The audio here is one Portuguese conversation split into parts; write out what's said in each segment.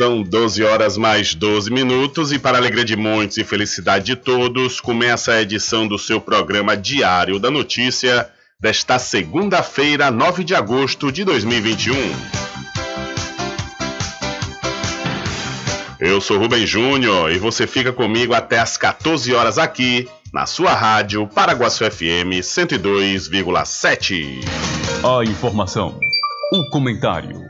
São 12 horas mais 12 minutos e para alegria de muitos e felicidade de todos, começa a edição do seu programa Diário da Notícia desta segunda-feira, 9 de agosto de 2021. Eu sou Rubem Júnior e você fica comigo até às 14 horas aqui na sua rádio Paraguaçu FM 102,7. A informação o comentário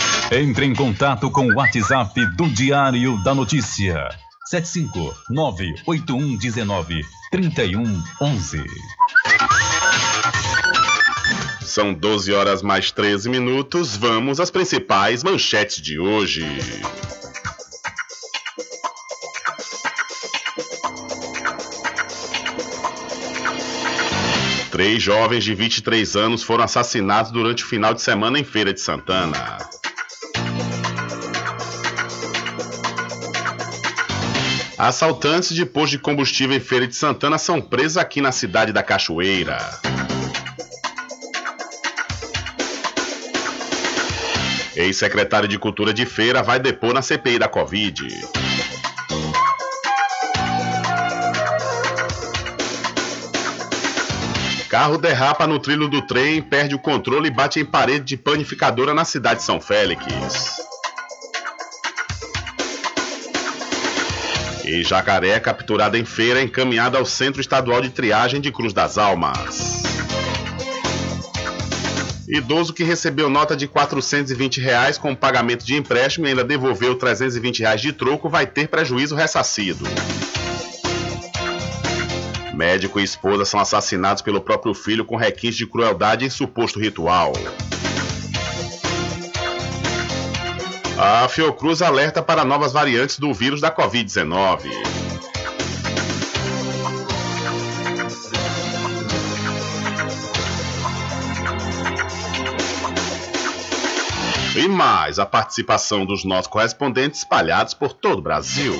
Entre em contato com o WhatsApp do Diário da Notícia. 759-8119-3111. São 12 horas mais 13 minutos. Vamos às principais manchetes de hoje. Três jovens de 23 anos foram assassinados durante o final de semana em Feira de Santana. Assaltantes de posto de combustível em Feira de Santana são presos aqui na cidade da Cachoeira. Ex-secretário de Cultura de Feira vai depor na CPI da Covid. Carro derrapa no trilho do trem, perde o controle e bate em parede de panificadora na cidade de São Félix. E jacaré capturada em feira encaminhada ao Centro Estadual de Triagem de Cruz das Almas. Idoso que recebeu nota de 420 reais com pagamento de empréstimo e ainda devolveu 320 reais de troco vai ter prejuízo ressarcido. Médico e esposa são assassinados pelo próprio filho com requinte de crueldade em suposto ritual. A Fiocruz alerta para novas variantes do vírus da Covid-19. E mais a participação dos nossos correspondentes espalhados por todo o Brasil.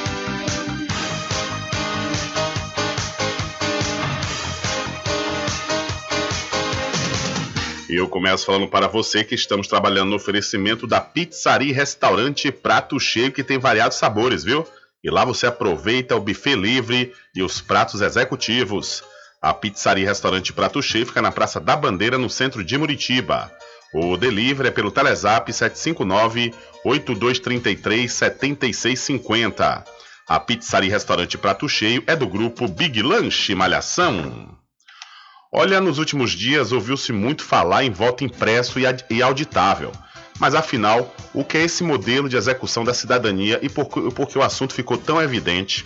E eu começo falando para você que estamos trabalhando no oferecimento da Pizzaria Restaurante Prato Cheio, que tem variados sabores, viu? E lá você aproveita o buffet livre e os pratos executivos. A Pizzaria Restaurante Prato Cheio fica na Praça da Bandeira, no centro de Muritiba. O delivery é pelo Telezap 759-8233-7650. A Pizzaria Restaurante Prato Cheio é do grupo Big Lanche Malhação. Olha, nos últimos dias ouviu-se muito falar em voto impresso e auditável. Mas afinal, o que é esse modelo de execução da cidadania e por, por que o assunto ficou tão evidente?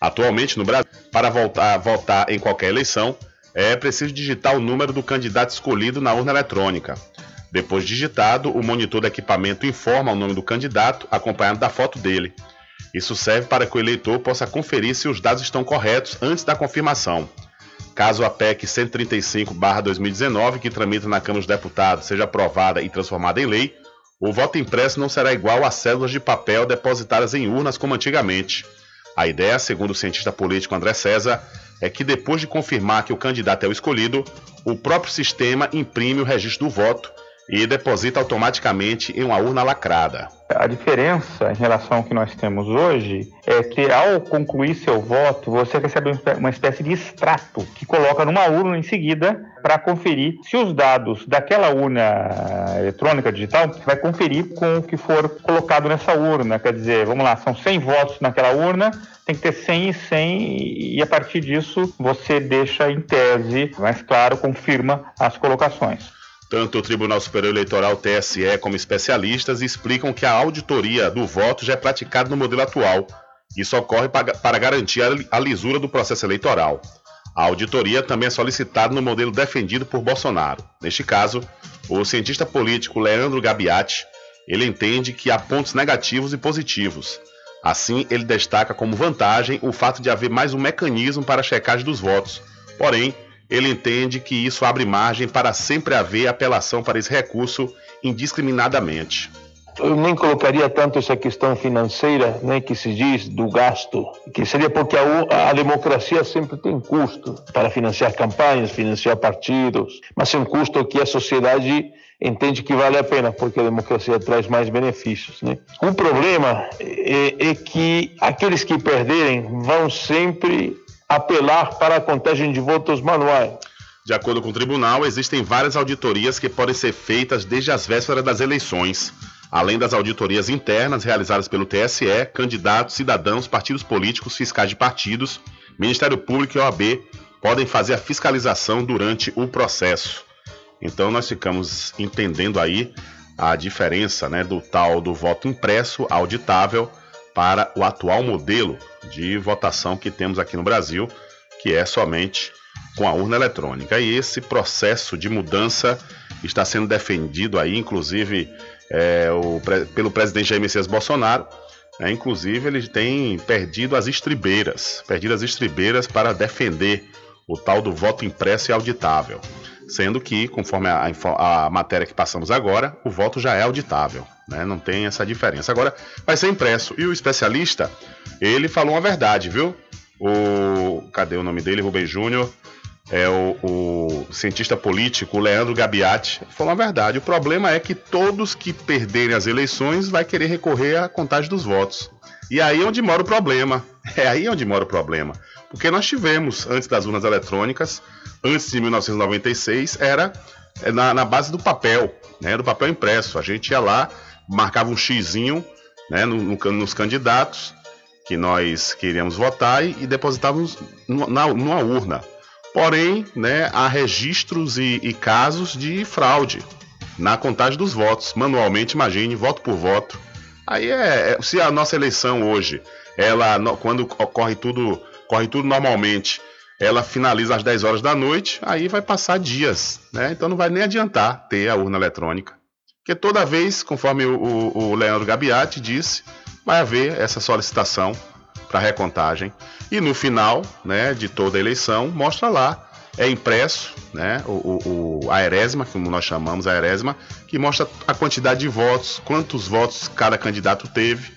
Atualmente no Brasil, para voltar, votar em qualquer eleição, é preciso digitar o número do candidato escolhido na urna eletrônica. Depois digitado, o monitor do equipamento informa o nome do candidato, acompanhado da foto dele. Isso serve para que o eleitor possa conferir se os dados estão corretos antes da confirmação. Caso a PEC 135-2019, que tramita na Câmara dos Deputados, seja aprovada e transformada em lei, o voto impresso não será igual às células de papel depositadas em urnas como antigamente. A ideia, segundo o cientista político André César, é que depois de confirmar que o candidato é o escolhido, o próprio sistema imprime o registro do voto e deposita automaticamente em uma urna lacrada. A diferença em relação ao que nós temos hoje é que ao concluir seu voto, você recebe uma espécie de extrato que coloca numa urna em seguida para conferir se os dados daquela urna eletrônica digital vai conferir com o que for colocado nessa urna. Quer dizer, vamos lá, são 100 votos naquela urna, tem que ter 100 e 100 e a partir disso você deixa em tese, mais claro, confirma as colocações. Tanto o Tribunal Superior Eleitoral, TSE, como especialistas explicam que a auditoria do voto já é praticada no modelo atual. Isso ocorre para garantir a lisura do processo eleitoral. A auditoria também é solicitada no modelo defendido por Bolsonaro. Neste caso, o cientista político Leandro Gabiati, ele entende que há pontos negativos e positivos. Assim, ele destaca como vantagem o fato de haver mais um mecanismo para a checagem dos votos. Porém, ele entende que isso abre margem para sempre haver apelação para esse recurso indiscriminadamente. Eu nem colocaria tanto essa questão financeira, né, que se diz do gasto, que seria porque a, a democracia sempre tem custo para financiar campanhas, financiar partidos, mas é um custo que a sociedade entende que vale a pena, porque a democracia traz mais benefícios. Né? O problema é, é que aqueles que perderem vão sempre apelar para a contagem de votos manuais. De acordo com o tribunal, existem várias auditorias que podem ser feitas desde as vésperas das eleições, além das auditorias internas realizadas pelo TSE, candidatos, cidadãos, partidos políticos, fiscais de partidos, Ministério Público e OAB podem fazer a fiscalização durante o processo. Então nós ficamos entendendo aí a diferença né, do tal do voto impresso auditável para o atual modelo de votação que temos aqui no Brasil, que é somente com a urna eletrônica. E esse processo de mudança está sendo defendido aí, inclusive, é, o, pelo presidente Jair Messias Bolsonaro. É, inclusive, ele tem perdido as estribeiras, perdido as estribeiras para defender o tal do voto impresso e auditável. Sendo que, conforme a, a, matéria que passamos agora, o voto já é auditável. Né? Não tem essa diferença. Agora vai ser impresso. E o especialista, ele falou uma verdade, viu? O. Cadê o nome dele? Rubem Júnior. É o, o, cientista político Leandro Gabiati falou a verdade. O problema é que todos que perderem as eleições vai querer recorrer à contagem dos votos. E aí é onde mora o problema. É aí onde mora o problema. Porque nós tivemos, antes das urnas eletrônicas, antes de 1996, era é, na, na base do papel, né, do papel impresso. A gente ia lá, marcava um xizinho né, no, no, nos candidatos que nós queríamos votar e, depositávamos na, numa urna. Porém, né, há registros e, e, casos de fraude na contagem dos votos, manualmente, imagine, voto por voto. Aí é, é se a nossa eleição hoje, ela quando ocorre tudo, corre tudo normalmente, ela finaliza às 10 horas da noite, aí vai passar dias, né? Então não vai nem adiantar ter a urna eletrônica. Porque toda vez, conforme o, o, o Leandro Gabiati disse, vai haver essa solicitação para recontagem. E no final né, de toda a eleição, mostra lá, é impresso né, o, o, a erésima, como nós chamamos a erésima, que mostra a quantidade de votos, quantos votos cada candidato teve.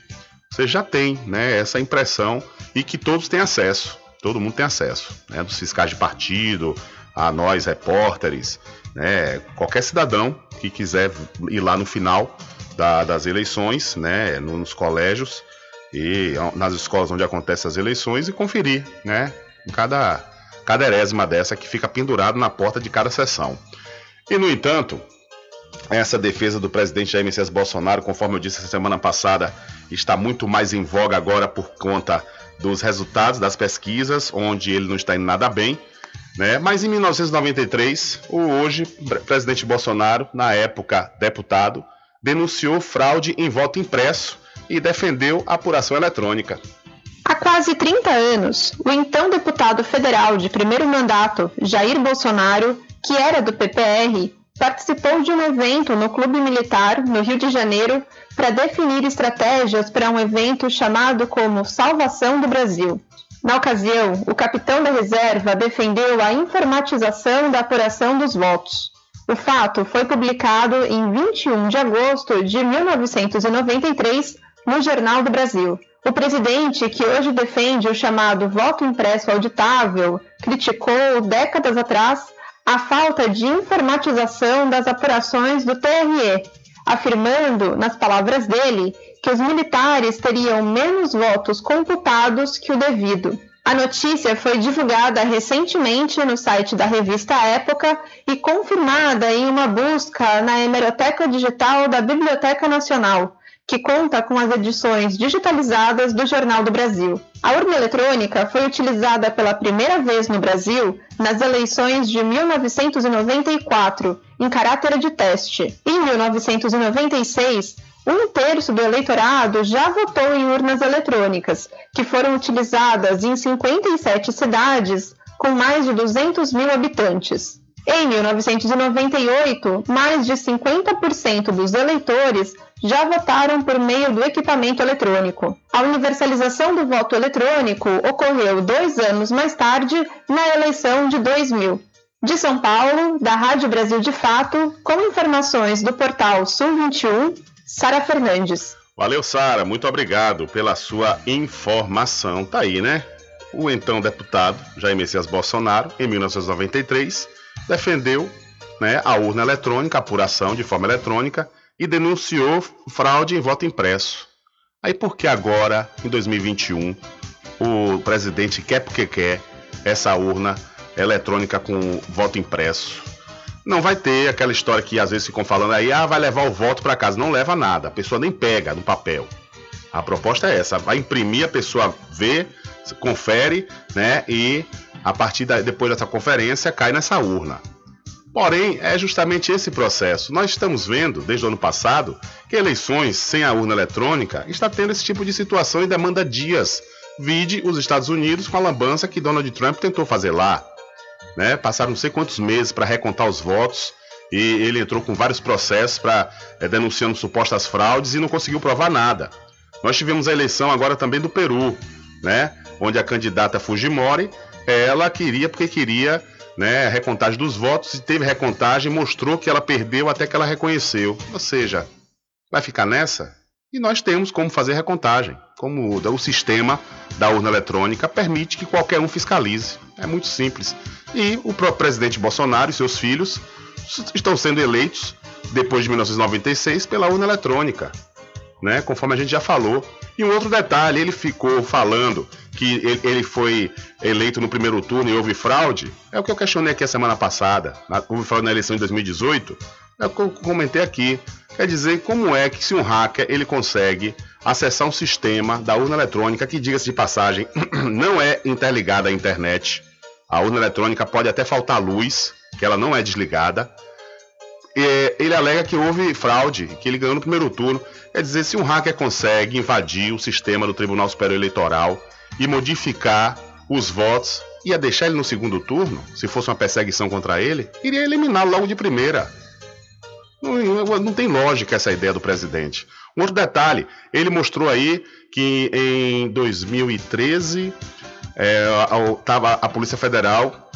Você já tem né, essa impressão e que todos têm acesso. Todo mundo tem acesso, né, dos fiscais de partido, a nós repórteres, né, qualquer cidadão que quiser ir lá no final da, das eleições, né, nos colégios e nas escolas onde acontecem as eleições e conferir, né, cada cada erésima dessa que fica pendurado na porta de cada sessão. E no entanto, essa defesa do presidente Jair Messias Bolsonaro, conforme eu disse semana passada, está muito mais em voga agora por conta dos resultados das pesquisas, onde ele não está indo nada bem. Né? Mas em 1993, o hoje presidente Bolsonaro, na época deputado, denunciou fraude em voto impresso e defendeu a apuração eletrônica. Há quase 30 anos, o então deputado federal de primeiro mandato, Jair Bolsonaro, que era do PPR, participou de um evento no Clube Militar, no Rio de Janeiro, para definir estratégias para um evento chamado como Salvação do Brasil. Na ocasião, o capitão da reserva defendeu a informatização da apuração dos votos. O fato foi publicado em 21 de agosto de 1993 no Jornal do Brasil. O presidente, que hoje defende o chamado voto impresso auditável, criticou décadas atrás a falta de informatização das apurações do TRE, afirmando, nas palavras dele, que os militares teriam menos votos computados que o devido. A notícia foi divulgada recentemente no site da revista Época e confirmada em uma busca na hemeroteca digital da Biblioteca Nacional, que conta com as edições digitalizadas do Jornal do Brasil. A urna eletrônica foi utilizada pela primeira vez no Brasil nas eleições de 1994, em caráter de teste. Em 1996, um terço do eleitorado já votou em urnas eletrônicas, que foram utilizadas em 57 cidades com mais de 200 mil habitantes. Em 1998, mais de 50% dos eleitores já votaram por meio do equipamento eletrônico. A universalização do voto eletrônico ocorreu dois anos mais tarde, na eleição de 2000. De São Paulo, da Rádio Brasil de Fato, com informações do portal Sul 21, Sara Fernandes. Valeu, Sara. Muito obrigado pela sua informação. Tá aí, né? O então deputado Jair Messias Bolsonaro, em 1993, defendeu né, a urna eletrônica, a apuração de forma eletrônica, e denunciou fraude em voto impresso. Aí por que agora, em 2021, o presidente quer porque quer essa urna eletrônica com voto impresso? Não vai ter aquela história que às vezes ficam falando aí, ah, vai levar o voto para casa. Não leva nada, a pessoa nem pega no papel. A proposta é essa, vai imprimir, a pessoa vê, confere, né, e a partir da, depois dessa conferência cai nessa urna. Porém, é justamente esse processo. Nós estamos vendo, desde o ano passado, que eleições sem a urna eletrônica está tendo esse tipo de situação e demanda dias. Vide os Estados Unidos com a lambança que Donald Trump tentou fazer lá. Né? Passaram não sei quantos meses para recontar os votos e ele entrou com vários processos para é, denunciando supostas fraudes e não conseguiu provar nada. Nós tivemos a eleição agora também do Peru, né? onde a candidata Fujimori, ela queria porque queria né, recontagem dos votos e teve recontagem, mostrou que ela perdeu até que ela reconheceu. Ou seja, vai ficar nessa? E nós temos como fazer recontagem, como o sistema da urna eletrônica permite que qualquer um fiscalize. É muito simples. E o próprio presidente Bolsonaro e seus filhos estão sendo eleitos depois de 1996 pela urna eletrônica, né? Conforme a gente já falou. E um outro detalhe, ele ficou falando que ele foi eleito no primeiro turno e houve fraude, é o que eu questionei aqui a semana passada. Houve fraude na eleição de 2018. É o que eu comentei aqui. Quer dizer, como é que se um hacker ele consegue acessar um sistema da urna eletrônica que, diga-se de passagem, não é interligada à internet. A urna eletrônica pode até faltar luz, que ela não é desligada. E ele alega que houve fraude, que ele ganhou no primeiro turno. Quer dizer, se um hacker consegue invadir o sistema do Tribunal Superior Eleitoral e modificar os votos, ia deixar ele no segundo turno, se fosse uma perseguição contra ele, iria eliminá-lo logo de primeira. Não, não, tem lógica essa ideia do presidente. Um outro detalhe, ele mostrou aí que em 2013 é, a, tava, a Polícia Federal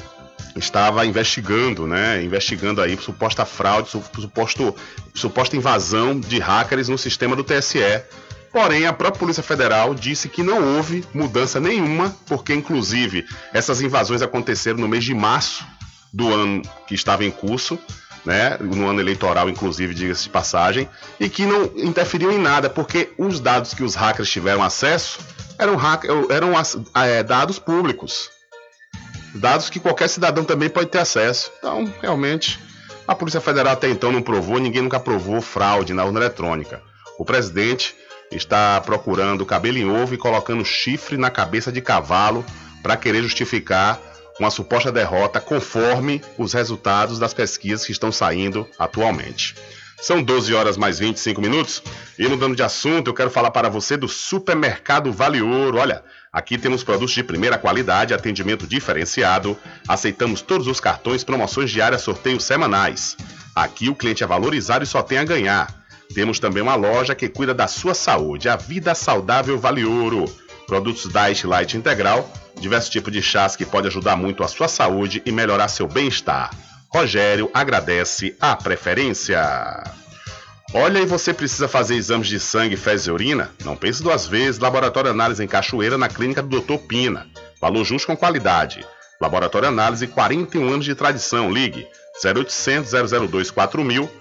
estava investigando, né? Investigando aí suposta fraude, suposto, suposta invasão de hackers no sistema do TSE. Porém, a própria Polícia Federal disse que não houve mudança nenhuma, porque inclusive essas invasões aconteceram no mês de março do ano que estava em curso, né, no ano eleitoral, inclusive, diga-se de passagem, e que não interferiu em nada, porque os dados que os hackers tiveram acesso eram, eram é, dados públicos. Dados que qualquer cidadão também pode ter acesso. Então, realmente, a Polícia Federal até então não provou, ninguém nunca provou fraude na urna eletrônica. O presidente está procurando cabelo em ovo e colocando chifre na cabeça de cavalo para querer justificar uma suposta derrota conforme os resultados das pesquisas que estão saindo atualmente. São 12 horas mais 25 minutos e mudando de assunto, eu quero falar para você do Supermercado Vale Ouro. Olha, aqui temos produtos de primeira qualidade, atendimento diferenciado, aceitamos todos os cartões, promoções diárias, sorteios semanais. Aqui o cliente é valorizado e só tem a ganhar. Temos também uma loja que cuida da sua saúde, a Vida Saudável Vale Ouro. Produtos Diet Light Integral, diversos tipos de chás que pode ajudar muito a sua saúde e melhorar seu bem-estar. Rogério agradece a preferência. Olha, e você precisa fazer exames de sangue, fezes e urina? Não pense duas vezes. Laboratório Análise em Cachoeira, na clínica do Dr. Pina. Valor justo com qualidade. Laboratório Análise, 41 anos de tradição. Ligue 0800 002 4000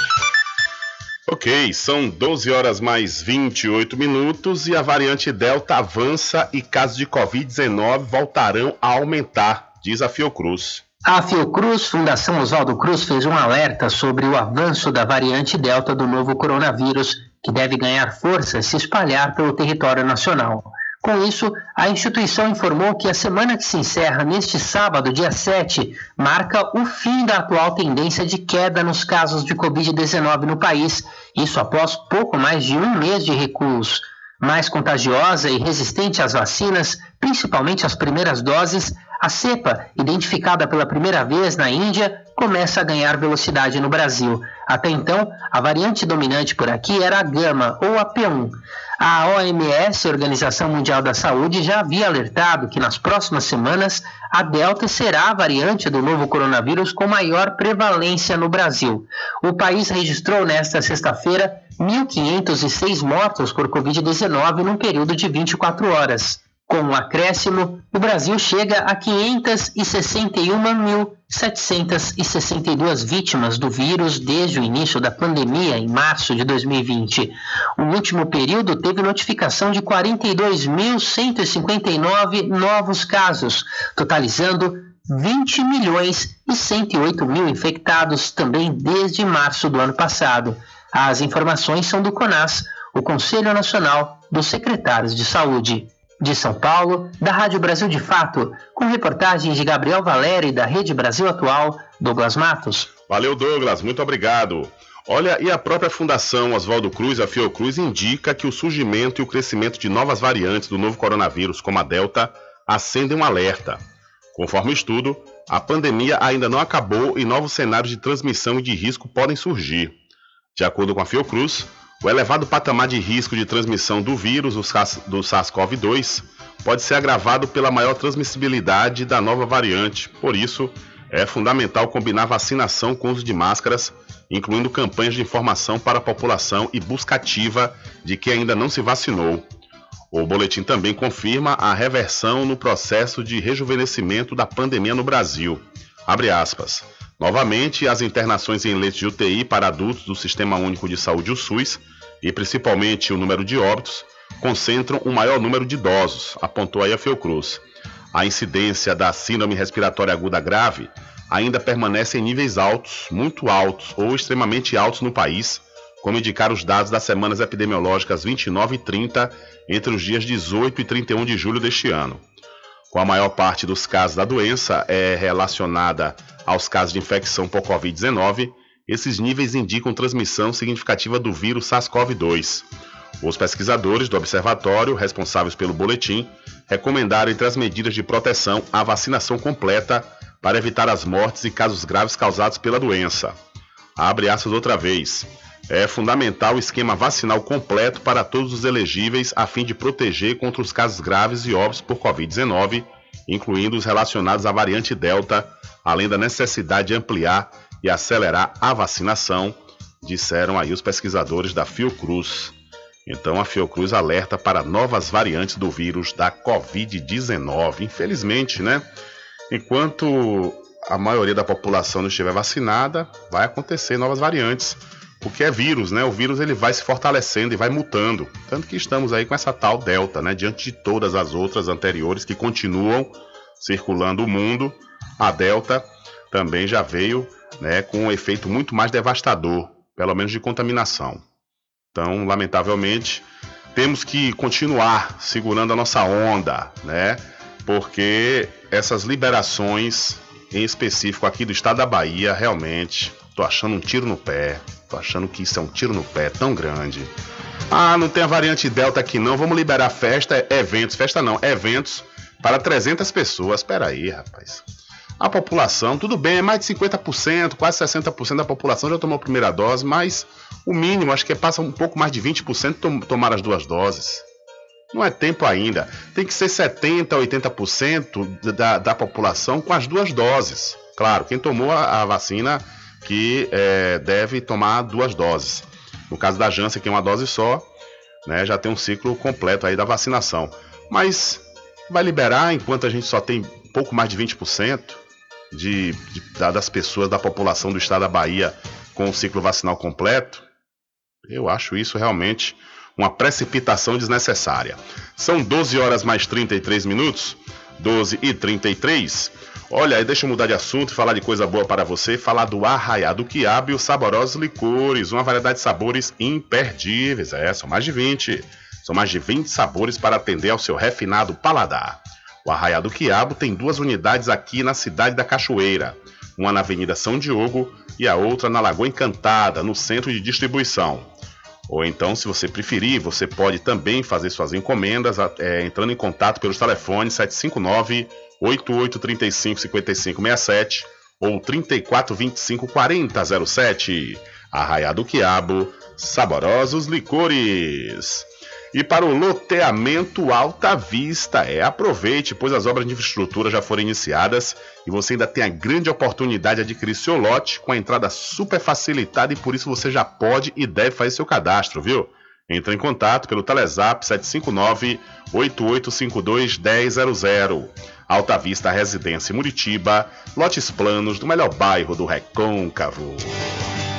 Ok, são 12 horas mais 28 minutos e a variante Delta avança e casos de Covid-19 voltarão a aumentar, diz a Fiocruz. A Fiocruz, Fundação Oswaldo Cruz, fez um alerta sobre o avanço da variante Delta do novo coronavírus, que deve ganhar força e se espalhar pelo território nacional. Com isso, a instituição informou que a semana que se encerra neste sábado, dia 7, marca o fim da atual tendência de queda nos casos de Covid-19 no país, isso após pouco mais de um mês de recuos. Mais contagiosa e resistente às vacinas, principalmente as primeiras doses, a cepa, identificada pela primeira vez na Índia, começa a ganhar velocidade no Brasil. Até então, a variante dominante por aqui era a Gama ou a P1. A OMS, Organização Mundial da Saúde, já havia alertado que nas próximas semanas a Delta será a variante do novo coronavírus com maior prevalência no Brasil. O país registrou nesta sexta-feira 1.506 mortos por Covid-19 num período de 24 horas. Com o acréscimo, o Brasil chega a 561.762 vítimas do vírus desde o início da pandemia, em março de 2020. O último período teve notificação de 42.159 novos casos, totalizando 20 milhões e 108 mil infectados também desde março do ano passado. As informações são do CONAS, o Conselho Nacional dos Secretários de Saúde. De São Paulo, da Rádio Brasil de Fato, com reportagens de Gabriel Valério e da Rede Brasil Atual, Douglas Matos. Valeu, Douglas, muito obrigado. Olha, e a própria Fundação Oswaldo Cruz, a Fiocruz, indica que o surgimento e o crescimento de novas variantes do novo coronavírus, como a Delta, acendem um alerta. Conforme o estudo, a pandemia ainda não acabou e novos cenários de transmissão e de risco podem surgir. De acordo com a Fiocruz, o elevado patamar de risco de transmissão do vírus do SARS-CoV-2 pode ser agravado pela maior transmissibilidade da nova variante. Por isso, é fundamental combinar vacinação com uso de máscaras, incluindo campanhas de informação para a população e busca ativa de quem ainda não se vacinou. O boletim também confirma a reversão no processo de rejuvenescimento da pandemia no Brasil. Novamente, as internações em leitos de UTI para adultos do Sistema Único de Saúde, o SUS, e principalmente o número de óbitos, concentram um maior número de idosos, apontou aí a Fiocruz. A incidência da síndrome respiratória aguda grave ainda permanece em níveis altos, muito altos ou extremamente altos no país, como indicaram os dados das semanas epidemiológicas 29 e 30 entre os dias 18 e 31 de julho deste ano. Com a maior parte dos casos da doença é relacionada aos casos de infecção por Covid-19, esses níveis indicam transmissão significativa do vírus SARS-CoV-2. Os pesquisadores do observatório, responsáveis pelo boletim, recomendaram entre as medidas de proteção a vacinação completa para evitar as mortes e casos graves causados pela doença. Abre aspas outra vez. É fundamental o esquema vacinal completo para todos os elegíveis a fim de proteger contra os casos graves e óbvios por Covid-19, incluindo os relacionados à variante Delta, além da necessidade de ampliar e acelerar a vacinação, disseram aí os pesquisadores da Fiocruz. Então a Fiocruz alerta para novas variantes do vírus da Covid-19. Infelizmente, né? Enquanto a maioria da população não estiver vacinada, vai acontecer novas variantes, porque é vírus, né? O vírus ele vai se fortalecendo e vai mutando, tanto que estamos aí com essa tal delta, né? Diante de todas as outras anteriores que continuam circulando o mundo, a delta também já veio né, com um efeito muito mais devastador, pelo menos de contaminação. Então, lamentavelmente, temos que continuar segurando a nossa onda, né? Porque essas liberações, em específico aqui do estado da Bahia, realmente, tô achando um tiro no pé. Tô achando que isso é um tiro no pé tão grande. Ah, não tem a variante Delta aqui não, vamos liberar festa, eventos, festa não, eventos para 300 pessoas. Espera aí, rapaz a população, tudo bem, é mais de 50%, quase 60% da população já tomou a primeira dose, mas o mínimo, acho que passa um pouco mais de 20% tom, tomar as duas doses. Não é tempo ainda. Tem que ser 70%, 80% da, da população com as duas doses. Claro, quem tomou a, a vacina que é, deve tomar duas doses. No caso da Janssen, que é uma dose só, né, já tem um ciclo completo aí da vacinação. Mas vai liberar enquanto a gente só tem pouco mais de 20% de, de, das pessoas da população do estado da Bahia com o ciclo vacinal completo, eu acho isso realmente uma precipitação desnecessária. São 12 horas mais 33 minutos, 12 e 33. Olha, deixa eu mudar de assunto e falar de coisa boa para você, falar do Arraiá do Quiabo e os saborosos licores, uma variedade de sabores imperdíveis. É, são mais de 20. São mais de 20 sabores para atender ao seu refinado paladar. O Arraiá do Quiabo tem duas unidades aqui na cidade da Cachoeira, uma na Avenida São Diogo e a outra na Lagoa Encantada, no centro de distribuição. Ou então, se você preferir, você pode também fazer suas encomendas é, entrando em contato pelos telefones 759 8835 5567 ou 3425 4007. Arraiá do Quiabo, saborosos licores. E para o loteamento Alta Vista, é aproveite, pois as obras de infraestrutura já foram iniciadas e você ainda tem a grande oportunidade de adquirir seu lote com a entrada super facilitada e por isso você já pode e deve fazer seu cadastro, viu? Entre em contato pelo Telezap 759-8852-1000. Alta Vista Residência Muritiba, lotes planos do melhor bairro do Recôncavo.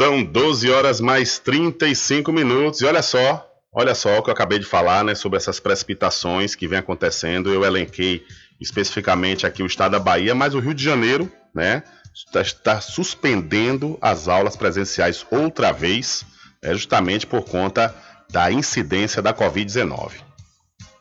São 12 horas mais 35 minutos. E olha só, olha só o que eu acabei de falar, né, sobre essas precipitações que vem acontecendo. Eu elenquei especificamente aqui o estado da Bahia, mas o Rio de Janeiro, né, está, está suspendendo as aulas presenciais outra vez, é justamente por conta da incidência da Covid-19.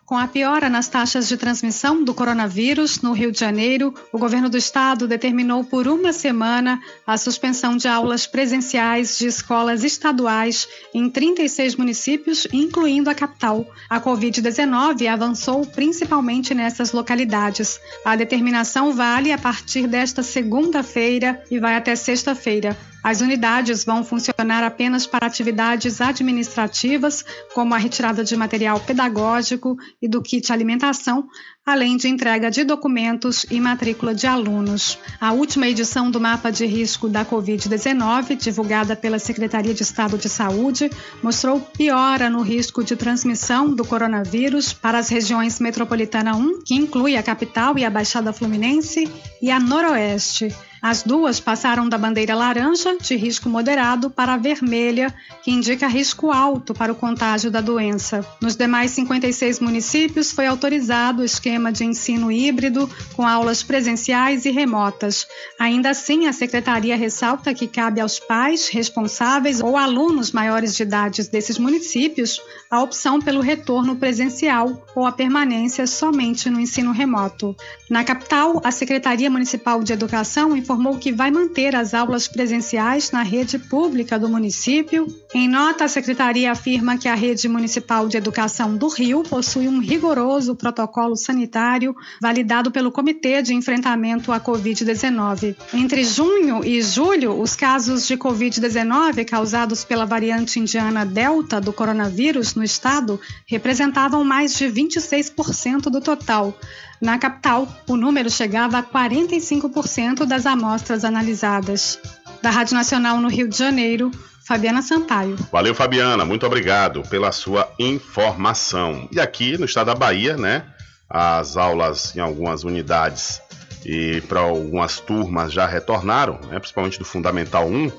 Com a piora nas taxas de transmissão do coronavírus no Rio de Janeiro, o governo do estado determinou por uma semana a suspensão de aulas presenciais de escolas estaduais em 36 municípios, incluindo a capital. A Covid-19 avançou principalmente nessas localidades. A determinação vale a partir desta segunda-feira e vai até sexta-feira. As unidades vão funcionar apenas para atividades administrativas, como a retirada de material pedagógico e do kit alimentação, além de entrega de documentos e matrícula de alunos. A última edição do mapa de risco da Covid-19, divulgada pela Secretaria de Estado de Saúde, mostrou piora no risco de transmissão do coronavírus para as regiões metropolitana 1, que inclui a capital e a Baixada Fluminense, e a Noroeste. As duas passaram da bandeira laranja, de risco moderado, para a vermelha, que indica risco alto para o contágio da doença. Nos demais 56 municípios foi autorizado o esquema de ensino híbrido, com aulas presenciais e remotas. Ainda assim, a secretaria ressalta que cabe aos pais, responsáveis ou alunos maiores de idade desses municípios a opção pelo retorno presencial ou a permanência somente no ensino remoto. Na capital, a Secretaria Municipal de Educação informou que vai manter as aulas presenciais na rede pública do município. Em nota, a secretaria afirma que a rede municipal de educação do Rio possui um rigoroso protocolo sanitário validado pelo Comitê de Enfrentamento à Covid-19. Entre junho e julho, os casos de Covid-19 causados pela variante indiana Delta do coronavírus no estado representavam mais de 26% do total. Na capital, o número chegava a 45% das amostras analisadas. Da Rádio Nacional no Rio de Janeiro, Fabiana Sampaio. Valeu, Fabiana. Muito obrigado pela sua informação. E aqui no estado da Bahia, né, as aulas em algumas unidades e para algumas turmas já retornaram, né, principalmente do Fundamental 1.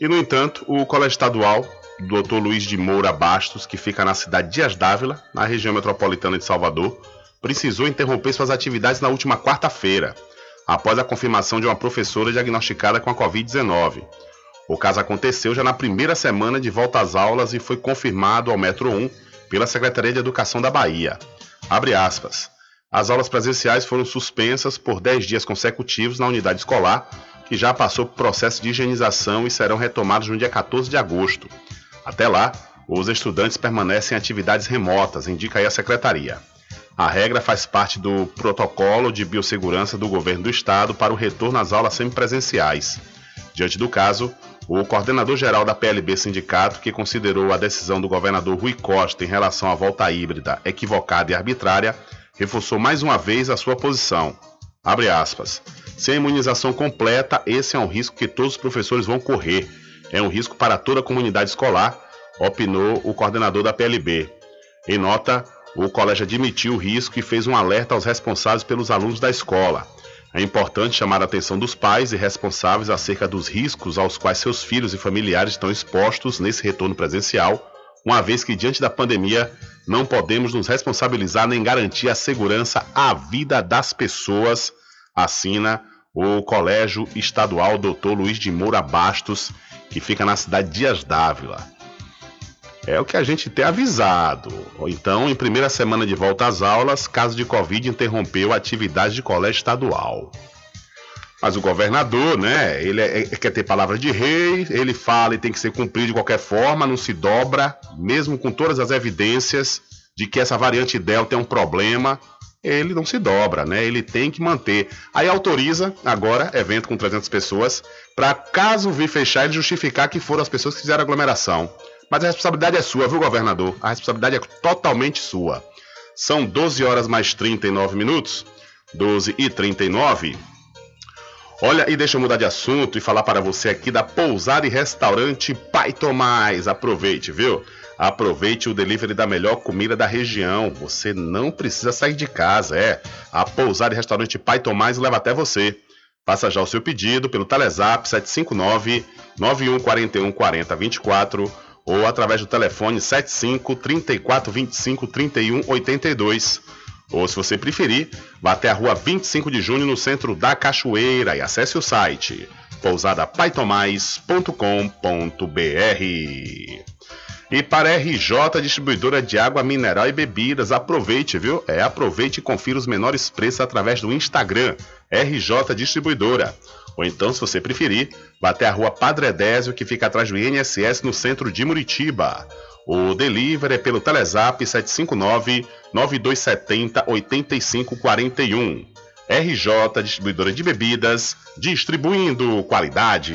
E, no entanto, o Colégio Estadual Dr. Luiz de Moura Bastos, que fica na cidade de Dias Dávila, na região metropolitana de Salvador, precisou interromper suas atividades na última quarta-feira, após a confirmação de uma professora diagnosticada com a Covid-19. O caso aconteceu já na primeira semana de volta às aulas e foi confirmado ao Metro 1 pela Secretaria de Educação da Bahia. Abre aspas. As aulas presenciais foram suspensas por 10 dias consecutivos na unidade escolar, que já passou por processo de higienização e serão retomadas no dia 14 de agosto. Até lá, os estudantes permanecem em atividades remotas, indica aí a secretaria. A regra faz parte do protocolo de biossegurança do governo do estado para o retorno às aulas semipresenciais. Diante do caso, o coordenador-geral da PLB Sindicato, que considerou a decisão do governador Rui Costa em relação à volta híbrida equivocada e arbitrária, reforçou mais uma vez a sua posição. Abre aspas. Sem imunização completa, esse é um risco que todos os professores vão correr. É um risco para toda a comunidade escolar, opinou o coordenador da PLB. Em nota, o colégio admitiu o risco e fez um alerta aos responsáveis pelos alunos da escola. É importante chamar a atenção dos pais e responsáveis acerca dos riscos aos quais seus filhos e familiares estão expostos nesse retorno presencial, uma vez que, diante da pandemia, não podemos nos responsabilizar nem garantir a segurança à vida das pessoas, assina o Colégio Estadual Dr. Luiz de Moura Bastos, que fica na cidade de Dávila. É o que a gente tem avisado. Então, em primeira semana de volta às aulas, caso de Covid interrompeu a atividade de colégio estadual. Mas o governador, né, ele é, é, quer ter palavra de rei, ele fala e tem que ser cumprido de qualquer forma, não se dobra, mesmo com todas as evidências de que essa variante Delta é um problema, ele não se dobra, né? Ele tem que manter. Aí autoriza agora evento com 300 pessoas para caso vir fechar ele justificar que foram as pessoas que fizeram aglomeração. Mas a responsabilidade é sua, viu, governador? A responsabilidade é totalmente sua. São 12 horas mais 39 minutos. 12 e 39. Olha, e deixa eu mudar de assunto e falar para você aqui da pousada e restaurante Pai Tomás. Aproveite, viu? Aproveite o delivery da melhor comida da região. Você não precisa sair de casa, é. A pousada e restaurante Pai Tomás leva até você. Faça já o seu pedido pelo Telezap 759 9141 4024 ou através do telefone 75 34 25 31 82. Ou se você preferir, vá até a rua 25 de junho no centro da Cachoeira e acesse o site pousadapaitomais.com.br. E para RJ Distribuidora de Água Mineral e Bebidas, aproveite, viu? É, aproveite e confira os menores preços através do Instagram, RJ Distribuidora. Ou então, se você preferir, vá até a rua Padre Edésio, que fica atrás do INSS no centro de Muritiba. O delivery é pelo Telezap 759-9270-8541. RJ Distribuidora de Bebidas, distribuindo qualidade.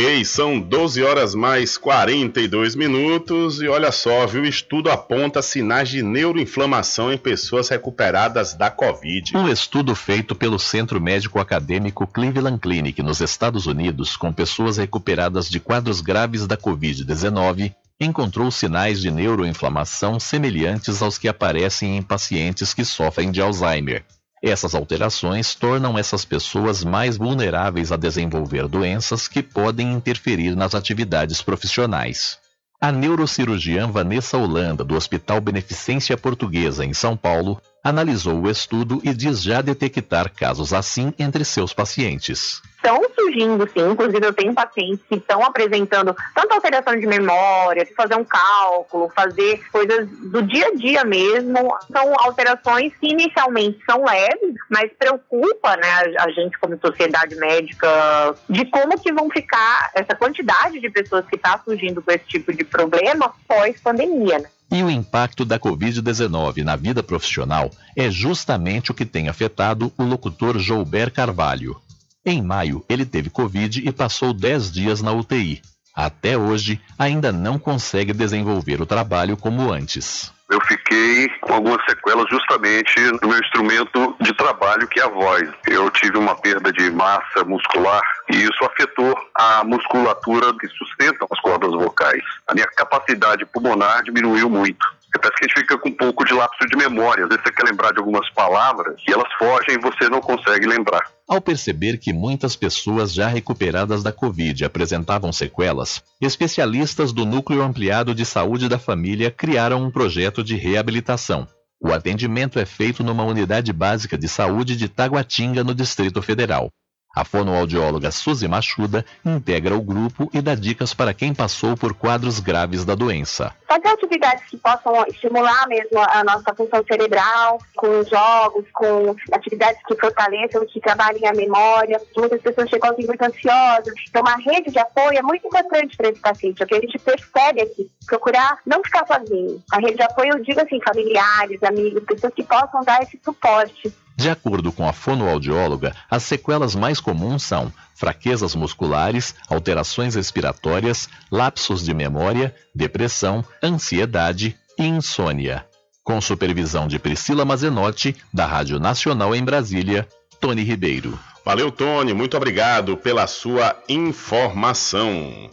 Ok, são 12 horas mais 42 minutos e olha só, viu? Estudo aponta sinais de neuroinflamação em pessoas recuperadas da Covid. Um estudo feito pelo Centro Médico Acadêmico Cleveland Clinic nos Estados Unidos com pessoas recuperadas de quadros graves da Covid-19 encontrou sinais de neuroinflamação semelhantes aos que aparecem em pacientes que sofrem de Alzheimer. Essas alterações tornam essas pessoas mais vulneráveis a desenvolver doenças que podem interferir nas atividades profissionais. A neurocirurgiã Vanessa Holanda, do Hospital Beneficência Portuguesa, em São Paulo, analisou o estudo e diz já detectar casos assim entre seus pacientes. Então, surgindo, sim. Inclusive, eu tenho pacientes que estão apresentando tanto alteração de memória, fazer um cálculo, fazer coisas do dia a dia mesmo. São alterações que inicialmente são leves, mas preocupa né, a gente como sociedade médica de como que vão ficar essa quantidade de pessoas que está surgindo com esse tipo de problema pós-pandemia. Né? E o impacto da Covid-19 na vida profissional é justamente o que tem afetado o locutor Joubert Carvalho. Em maio, ele teve Covid e passou 10 dias na UTI. Até hoje, ainda não consegue desenvolver o trabalho como antes eu fiquei com algumas sequelas justamente no meu instrumento de trabalho, que é a voz. Eu tive uma perda de massa muscular e isso afetou a musculatura que sustenta as cordas vocais. A minha capacidade pulmonar diminuiu muito. Parece que a gente fica com um pouco de lapso de memória. Às vezes você quer lembrar de algumas palavras e elas fogem e você não consegue lembrar. Ao perceber que muitas pessoas já recuperadas da Covid apresentavam sequelas, especialistas do Núcleo Ampliado de Saúde da Família criaram um projeto de reabilitação. O atendimento é feito numa unidade básica de saúde de Taguatinga, no Distrito Federal. A fonoaudióloga Suzy Machuda integra o grupo e dá dicas para quem passou por quadros graves da doença. Fazer atividades que possam estimular mesmo a nossa função cerebral, com jogos, com atividades que fortaleçam, que trabalhem a memória. Muitas pessoas chegam aqui muito ansiosas. Então, uma rede de apoio é muito importante para esse paciente, é o que a gente percebe aqui. Procurar não ficar sozinho. A rede de apoio, eu digo assim, familiares, amigos, pessoas que possam dar esse suporte. De acordo com a fonoaudióloga, as sequelas mais comuns são fraquezas musculares, alterações respiratórias, lapsos de memória, depressão, ansiedade e insônia. Com supervisão de Priscila Mazenotti, da Rádio Nacional em Brasília, Tony Ribeiro. Valeu, Tony, muito obrigado pela sua informação.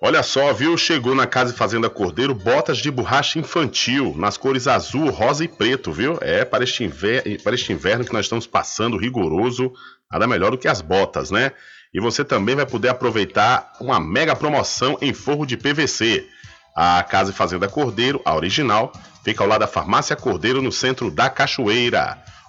Olha só, viu? Chegou na Casa e Fazenda Cordeiro botas de borracha infantil, nas cores azul, rosa e preto, viu? É, para este, inverno, para este inverno que nós estamos passando rigoroso, nada melhor do que as botas, né? E você também vai poder aproveitar uma mega promoção em forro de PVC. A Casa e Fazenda Cordeiro, a original, fica ao lado da Farmácia Cordeiro, no centro da Cachoeira.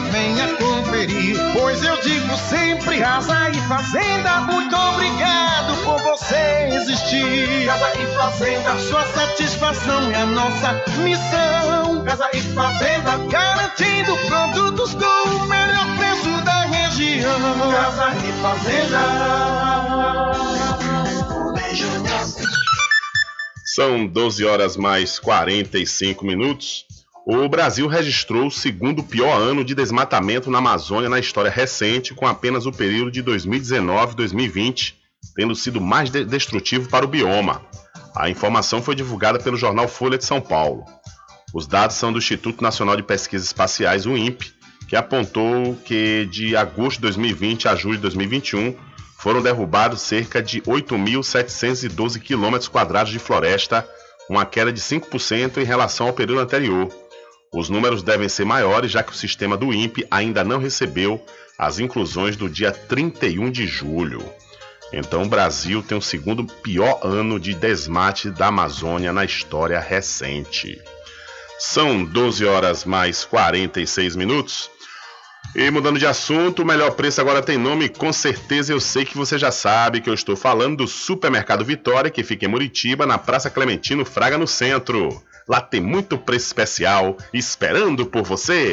Venha conferir. Pois eu digo sempre: Casa e Fazenda, muito obrigado por você existir. Casa e Fazenda sua satisfação é a nossa missão. Casa e Fazenda, garantindo produtos com o melhor preço da região. Casa e Fazenda. São 12 horas mais 45 minutos. O Brasil registrou o segundo pior ano de desmatamento na Amazônia na história recente, com apenas o período de 2019-2020 tendo sido mais destrutivo para o bioma. A informação foi divulgada pelo jornal Folha de São Paulo. Os dados são do Instituto Nacional de Pesquisas Espaciais, o INPE, que apontou que de agosto de 2020 a julho de 2021 foram derrubados cerca de 8.712 km quadrados de floresta, uma queda de 5% em relação ao período anterior. Os números devem ser maiores, já que o sistema do INPE ainda não recebeu as inclusões do dia 31 de julho. Então o Brasil tem o segundo pior ano de desmate da Amazônia na história recente. São 12 horas mais 46 minutos. E mudando de assunto, o melhor preço agora tem nome, com certeza eu sei que você já sabe que eu estou falando do Supermercado Vitória, que fica em Muritiba, na Praça Clementino Fraga, no centro. Lá tem muito preço especial esperando por você.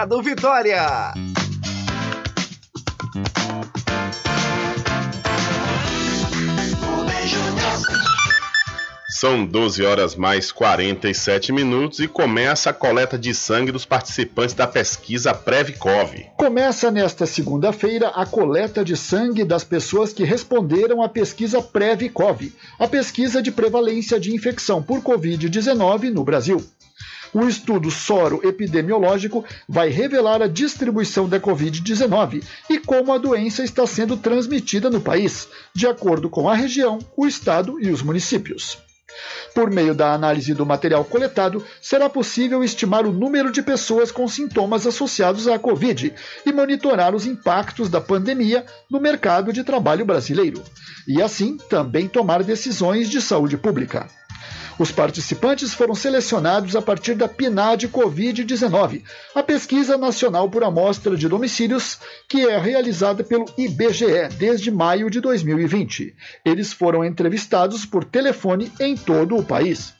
Mercado Vitória. São 12 horas mais 47 minutos e começa a coleta de sangue dos participantes da pesquisa Previcov. Começa nesta segunda-feira a coleta de sangue das pessoas que responderam à pesquisa Previcov, a pesquisa de prevalência de infecção por Covid-19 no Brasil. O estudo soro-epidemiológico vai revelar a distribuição da Covid-19 e como a doença está sendo transmitida no país, de acordo com a região, o estado e os municípios. Por meio da análise do material coletado, será possível estimar o número de pessoas com sintomas associados à Covid e monitorar os impactos da pandemia no mercado de trabalho brasileiro, e assim também tomar decisões de saúde pública. Os participantes foram selecionados a partir da PNAD Covid-19, a Pesquisa Nacional por Amostra de Domicílios, que é realizada pelo IBGE desde maio de 2020. Eles foram entrevistados por telefone em todo o país.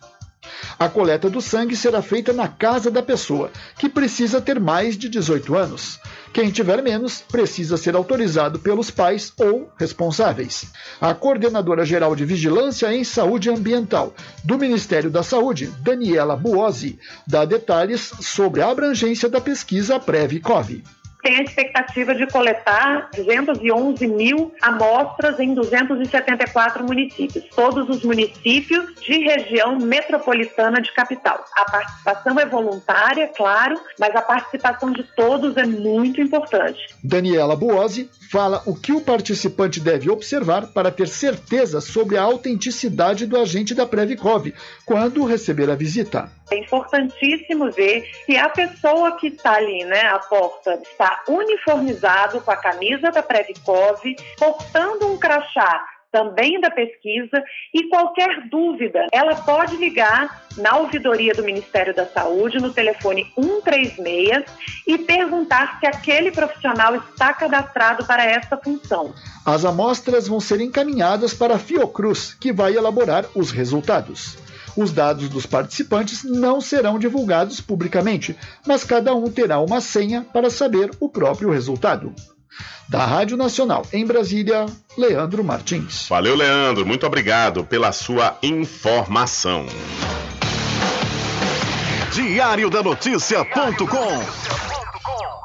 A coleta do sangue será feita na casa da pessoa, que precisa ter mais de 18 anos. Quem tiver menos precisa ser autorizado pelos pais ou responsáveis. A coordenadora geral de Vigilância em Saúde Ambiental do Ministério da Saúde, Daniela Buozzi, dá detalhes sobre a abrangência da pesquisa Prev-Cov tem a expectativa de coletar 211 mil amostras em 274 municípios, todos os municípios de região metropolitana de capital. A participação é voluntária, claro, mas a participação de todos é muito importante. Daniela Buozzi fala o que o participante deve observar para ter certeza sobre a autenticidade do agente da Previcov quando receber a visita. É importantíssimo ver se a pessoa que está ali, né, à porta, está uniformizado com a camisa da Previcov, portando um crachá também da pesquisa e qualquer dúvida, ela pode ligar na ouvidoria do Ministério da Saúde no telefone 136 e perguntar se aquele profissional está cadastrado para essa função. As amostras vão ser encaminhadas para a Fiocruz, que vai elaborar os resultados. Os dados dos participantes não serão divulgados publicamente, mas cada um terá uma senha para saber o próprio resultado. Da Rádio Nacional em Brasília, Leandro Martins. Valeu, Leandro. Muito obrigado pela sua informação. Diário da Notícia.com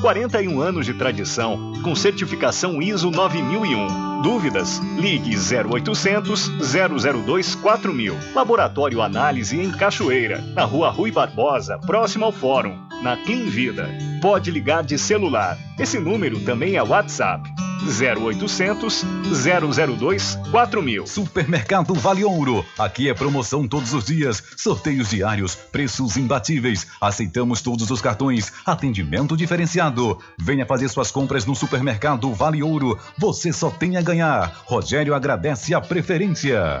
41 anos de tradição, com certificação ISO 9001. Dúvidas? Ligue 0800 002 4000. Laboratório Análise em Cachoeira, na Rua Rui Barbosa, próximo ao Fórum, na Clean Vida. Pode ligar de celular. Esse número também é WhatsApp. 0800 002 4000. Supermercado Vale Ouro. Aqui é promoção todos os dias, sorteios diários, preços imbatíveis. Aceitamos todos os cartões, atendimento diferenciado. Venha fazer suas compras no Supermercado Vale Ouro. Você só tem a ganhar. Rogério agradece a preferência.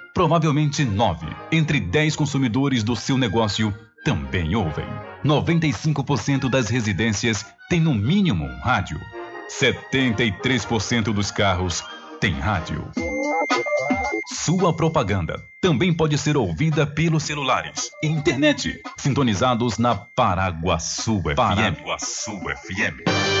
Provavelmente 9 entre 10 consumidores do seu negócio também ouvem. 95% das residências têm no mínimo um rádio. 73% dos carros têm rádio. Sua propaganda também pode ser ouvida pelos celulares e internet, sintonizados na Paraguaçu FM. Paraguaçu FM.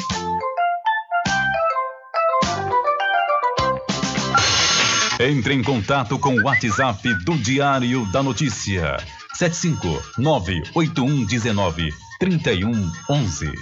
Entre em contato com o WhatsApp do Diário da Notícia. 759-8119-3111.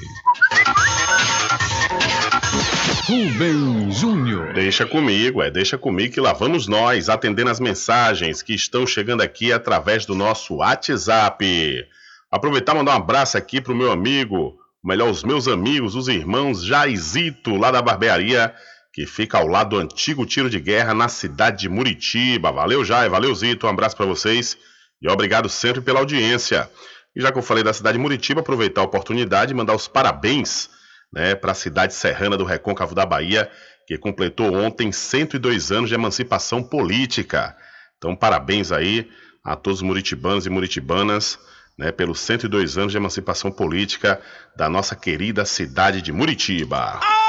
Rubem Júnior. Deixa comigo, é, deixa comigo que lá vamos nós atendendo as mensagens que estão chegando aqui através do nosso WhatsApp. Aproveitar e mandar um abraço aqui pro meu amigo, melhor, os meus amigos, os irmãos Jaizito, lá da barbearia que fica ao lado do antigo tiro de guerra na cidade de Muritiba. Valeu, Jai, valeu, Zito, um abraço para vocês e obrigado sempre pela audiência. E já que eu falei da cidade de Muritiba, aproveitar a oportunidade e mandar os parabéns né, para a cidade serrana do Recôncavo da Bahia, que completou ontem 102 anos de emancipação política. Então, parabéns aí a todos os muritibanos e muritibanas né, pelos 102 anos de emancipação política da nossa querida cidade de Muritiba. Ah!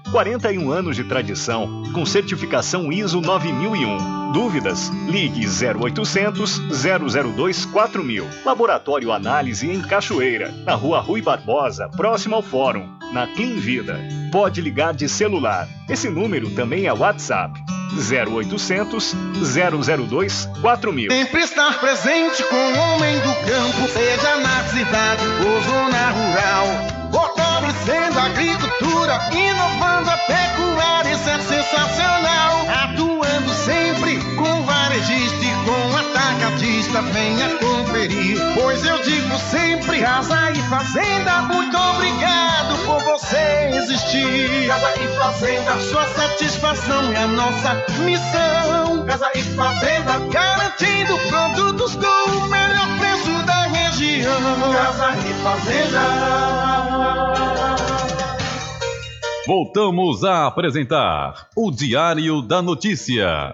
41 anos de tradição, com certificação ISO 9001. Dúvidas? Ligue 0800 002 4000. Laboratório Análise em Cachoeira, na Rua Rui Barbosa, próximo ao Fórum, na Clean Vida. Pode ligar de celular. Esse número também é WhatsApp. 0800 002 4000. Sempre estar presente com o homem do campo, seja na cidade ou zona rural. Fortalecendo a agricultura, inovando a pecuária, isso é sensacional. Atuando sempre com varejista e com atacadista, venha conferir. Pois eu digo sempre, casa e fazenda, muito obrigado por você existir. Casa e fazenda, sua satisfação é a nossa missão. Casa e fazenda, garantindo produtos com o melhor preço da região. Casa e fazenda. Voltamos a apresentar o Diário da Notícia.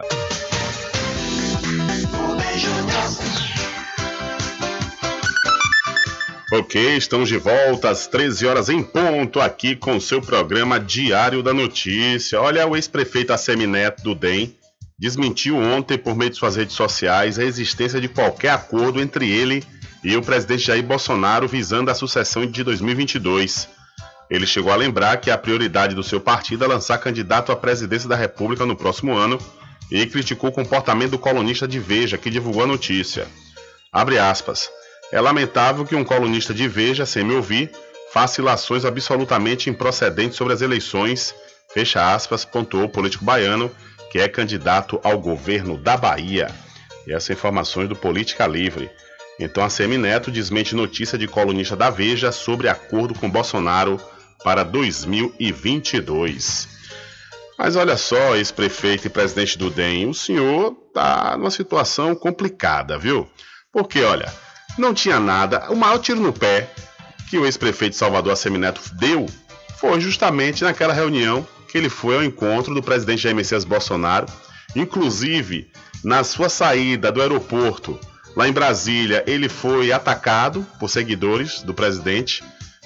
Ok, estamos de volta às 13 horas em ponto aqui com seu programa Diário da Notícia. Olha, o ex-prefeito Assemineto do DEM desmentiu ontem, por meio de suas redes sociais, a existência de qualquer acordo entre ele e o presidente Jair Bolsonaro visando a sucessão de 2022. Ele chegou a lembrar que a prioridade do seu partido é lançar candidato à presidência da República no próximo ano e criticou o comportamento do colunista de Veja que divulgou a notícia. Abre aspas. É lamentável que um colunista de Veja, sem me ouvir, faça ilações absolutamente improcedentes sobre as eleições, fecha aspas, pontuou o político baiano, que é candidato ao governo da Bahia. E essas informações do Política Livre. Então a Semineto desmente notícia de colunista da Veja sobre acordo com Bolsonaro para 2022. Mas olha só, ex-prefeito e presidente do DEM, o senhor tá numa situação complicada, viu? Porque, olha, não tinha nada. O maior tiro no pé que o ex-prefeito Salvador, Assemineto, deu foi justamente naquela reunião que ele foi ao encontro do presidente Jair Messias Bolsonaro. Inclusive, na sua saída do aeroporto, lá em Brasília, ele foi atacado por seguidores do presidente,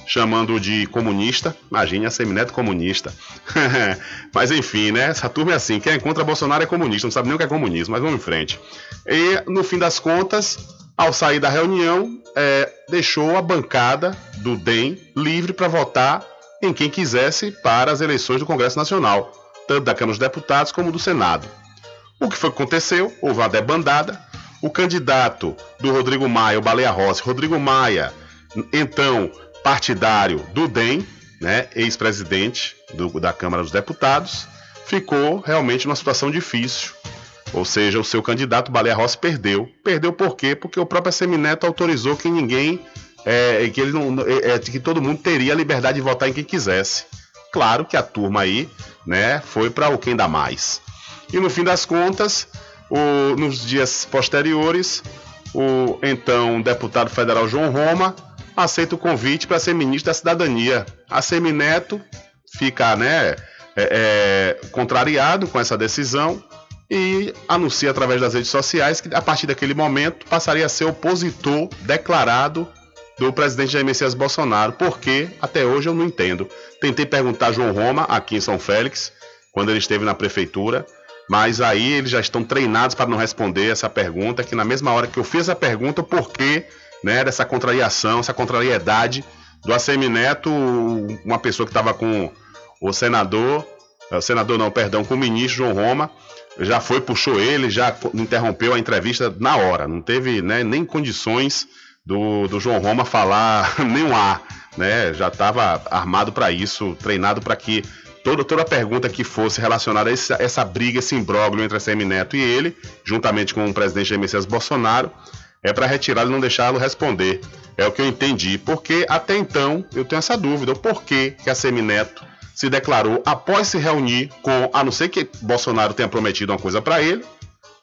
chamando-o de comunista. Imagine a Semineto comunista. mas enfim, né? Essa turma é assim: quem encontra Bolsonaro é comunista, não sabe nem o que é comunismo, mas vamos em frente. E, no fim das contas, ao sair da reunião, é, deixou a bancada do DEM livre para votar em quem quisesse para as eleições do Congresso Nacional, tanto da Câmara dos Deputados como do Senado. O que foi que aconteceu? Houve uma debandada. O candidato do Rodrigo Maia, o Baleia Rossi, Rodrigo Maia, então partidário do DEM, né, ex-presidente da Câmara dos Deputados, ficou realmente numa situação difícil Ou seja, o seu candidato, Baleia Rossi, perdeu. Perdeu por quê? Porque o próprio Semineto autorizou que ninguém. É, que, ele não, é, que todo mundo teria a liberdade de votar em quem quisesse. Claro que a turma aí né, foi para o quem dá mais. E no fim das contas, o, nos dias posteriores, o então deputado federal João Roma aceita o convite para ser ministro da Cidadania. A Semineto fica né, é, é, contrariado com essa decisão e anuncia através das redes sociais que a partir daquele momento passaria a ser opositor declarado do presidente Jair Messias Bolsonaro. Por quê? Até hoje eu não entendo. Tentei perguntar a João Roma aqui em São Félix, quando ele esteve na prefeitura, mas aí eles já estão treinados para não responder essa pergunta, que na mesma hora que eu fiz a pergunta, por que né, dessa contrariação, essa contrariedade do ACM Neto, uma pessoa que estava com o senador, o senador não, perdão, com o ministro João Roma, já foi, puxou ele, já interrompeu a entrevista na hora, não teve né, nem condições do, do João Roma falar nenhum A, né, já estava armado para isso, treinado para que toda, toda pergunta que fosse relacionada a essa, essa briga, esse imbróglio entre a CM Neto e ele, juntamente com o presidente Jair Messias Bolsonaro, é para retirá-lo e não deixá-lo responder. É o que eu entendi, porque até então eu tenho essa dúvida, o porquê que a CM Neto se declarou após se reunir com, a não ser que Bolsonaro tenha prometido uma coisa para ele,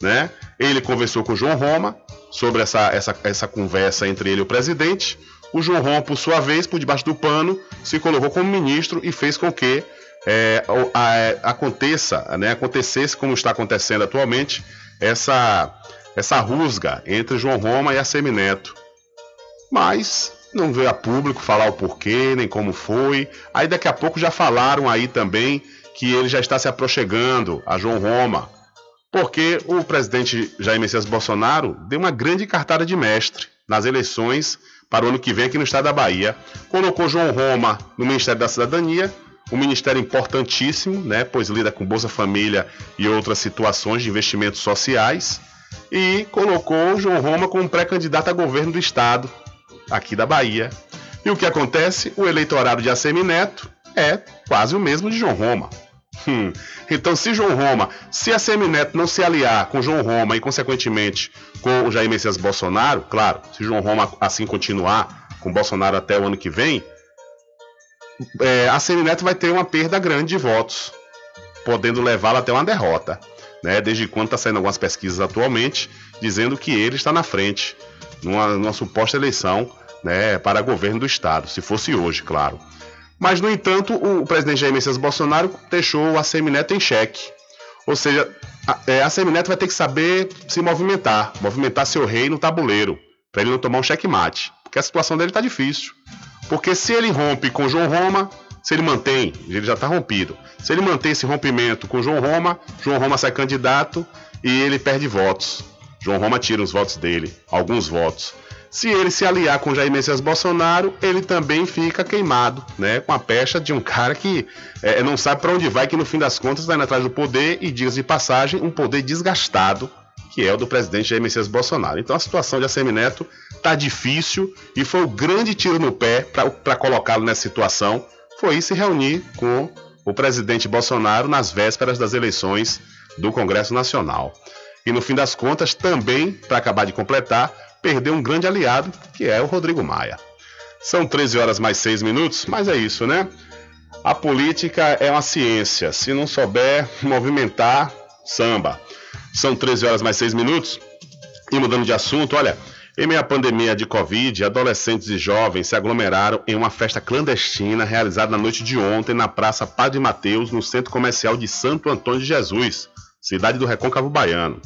né? Ele conversou com o João Roma sobre essa, essa, essa conversa entre ele e o presidente. O João Roma, por sua vez, por debaixo do pano, se colocou como ministro e fez com que é, a, a, aconteça, né, acontecesse como está acontecendo atualmente, essa, essa rusga entre João Roma e a Semineto. Mas não veio a público falar o porquê, nem como foi. Aí daqui a pouco já falaram aí também que ele já está se aproximando a João Roma, porque o presidente Jair Messias Bolsonaro deu uma grande cartada de mestre nas eleições para o ano que vem aqui no estado da Bahia. Colocou João Roma no Ministério da Cidadania, um ministério importantíssimo, né, pois lida com Bolsa Família e outras situações de investimentos sociais, e colocou João Roma como pré-candidato a governo do estado, aqui da Bahia. E o que acontece? O eleitorado de ACM Neto é quase o mesmo de João Roma. Hum. Então, se João Roma, se a Semineto não se aliar com João Roma e, consequentemente, com o Jair Messias Bolsonaro, claro, se João Roma assim continuar com Bolsonaro até o ano que vem, é, a Semineto vai ter uma perda grande de votos, podendo levá-la até uma derrota. Né? Desde quando está saindo algumas pesquisas atualmente dizendo que ele está na frente, numa, numa suposta eleição né, para governo do Estado, se fosse hoje, claro. Mas, no entanto, o presidente Jair Messias Bolsonaro deixou o ACM Neto em xeque. Ou seja, a, é, a Neto vai ter que saber se movimentar, movimentar seu rei no tabuleiro, para ele não tomar um xeque-mate. Porque a situação dele está difícil. Porque se ele rompe com João Roma, se ele mantém, ele já está rompido. Se ele mantém esse rompimento com João Roma, João Roma sai candidato e ele perde votos. João Roma tira os votos dele, alguns votos. Se ele se aliar com Jair Messias Bolsonaro, ele também fica queimado, né? Com a pecha de um cara que é, não sabe para onde vai, que no fim das contas indo atrás do poder e, dias de passagem, um poder desgastado, que é o do presidente Jair Messias Bolsonaro. Então a situação de ACM Neto tá difícil e foi o grande tiro no pé para colocá-lo nessa situação. Foi se reunir com o presidente Bolsonaro nas vésperas das eleições do Congresso Nacional. E no fim das contas, também, para acabar de completar, perdeu um grande aliado, que é o Rodrigo Maia. São 13 horas mais 6 minutos, mas é isso, né? A política é uma ciência. Se não souber movimentar, samba. São 13 horas mais 6 minutos. E mudando de assunto, olha, em meio à pandemia de Covid, adolescentes e jovens se aglomeraram em uma festa clandestina realizada na noite de ontem na Praça Padre Mateus, no centro comercial de Santo Antônio de Jesus, cidade do Recôncavo Baiano.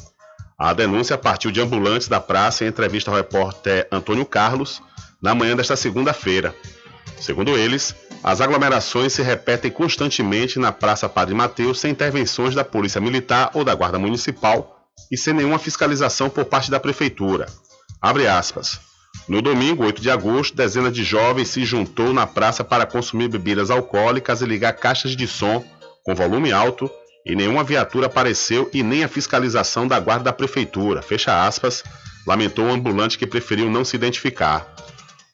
A denúncia partiu de ambulantes da praça em entrevista ao repórter Antônio Carlos na manhã desta segunda-feira. Segundo eles, as aglomerações se repetem constantemente na Praça Padre Mateus sem intervenções da Polícia Militar ou da Guarda Municipal e sem nenhuma fiscalização por parte da Prefeitura. Abre aspas. No domingo, 8 de agosto, dezenas de jovens se juntou na praça para consumir bebidas alcoólicas e ligar caixas de som com volume alto e nenhuma viatura apareceu e nem a fiscalização da guarda da prefeitura. Fecha aspas, lamentou o ambulante que preferiu não se identificar.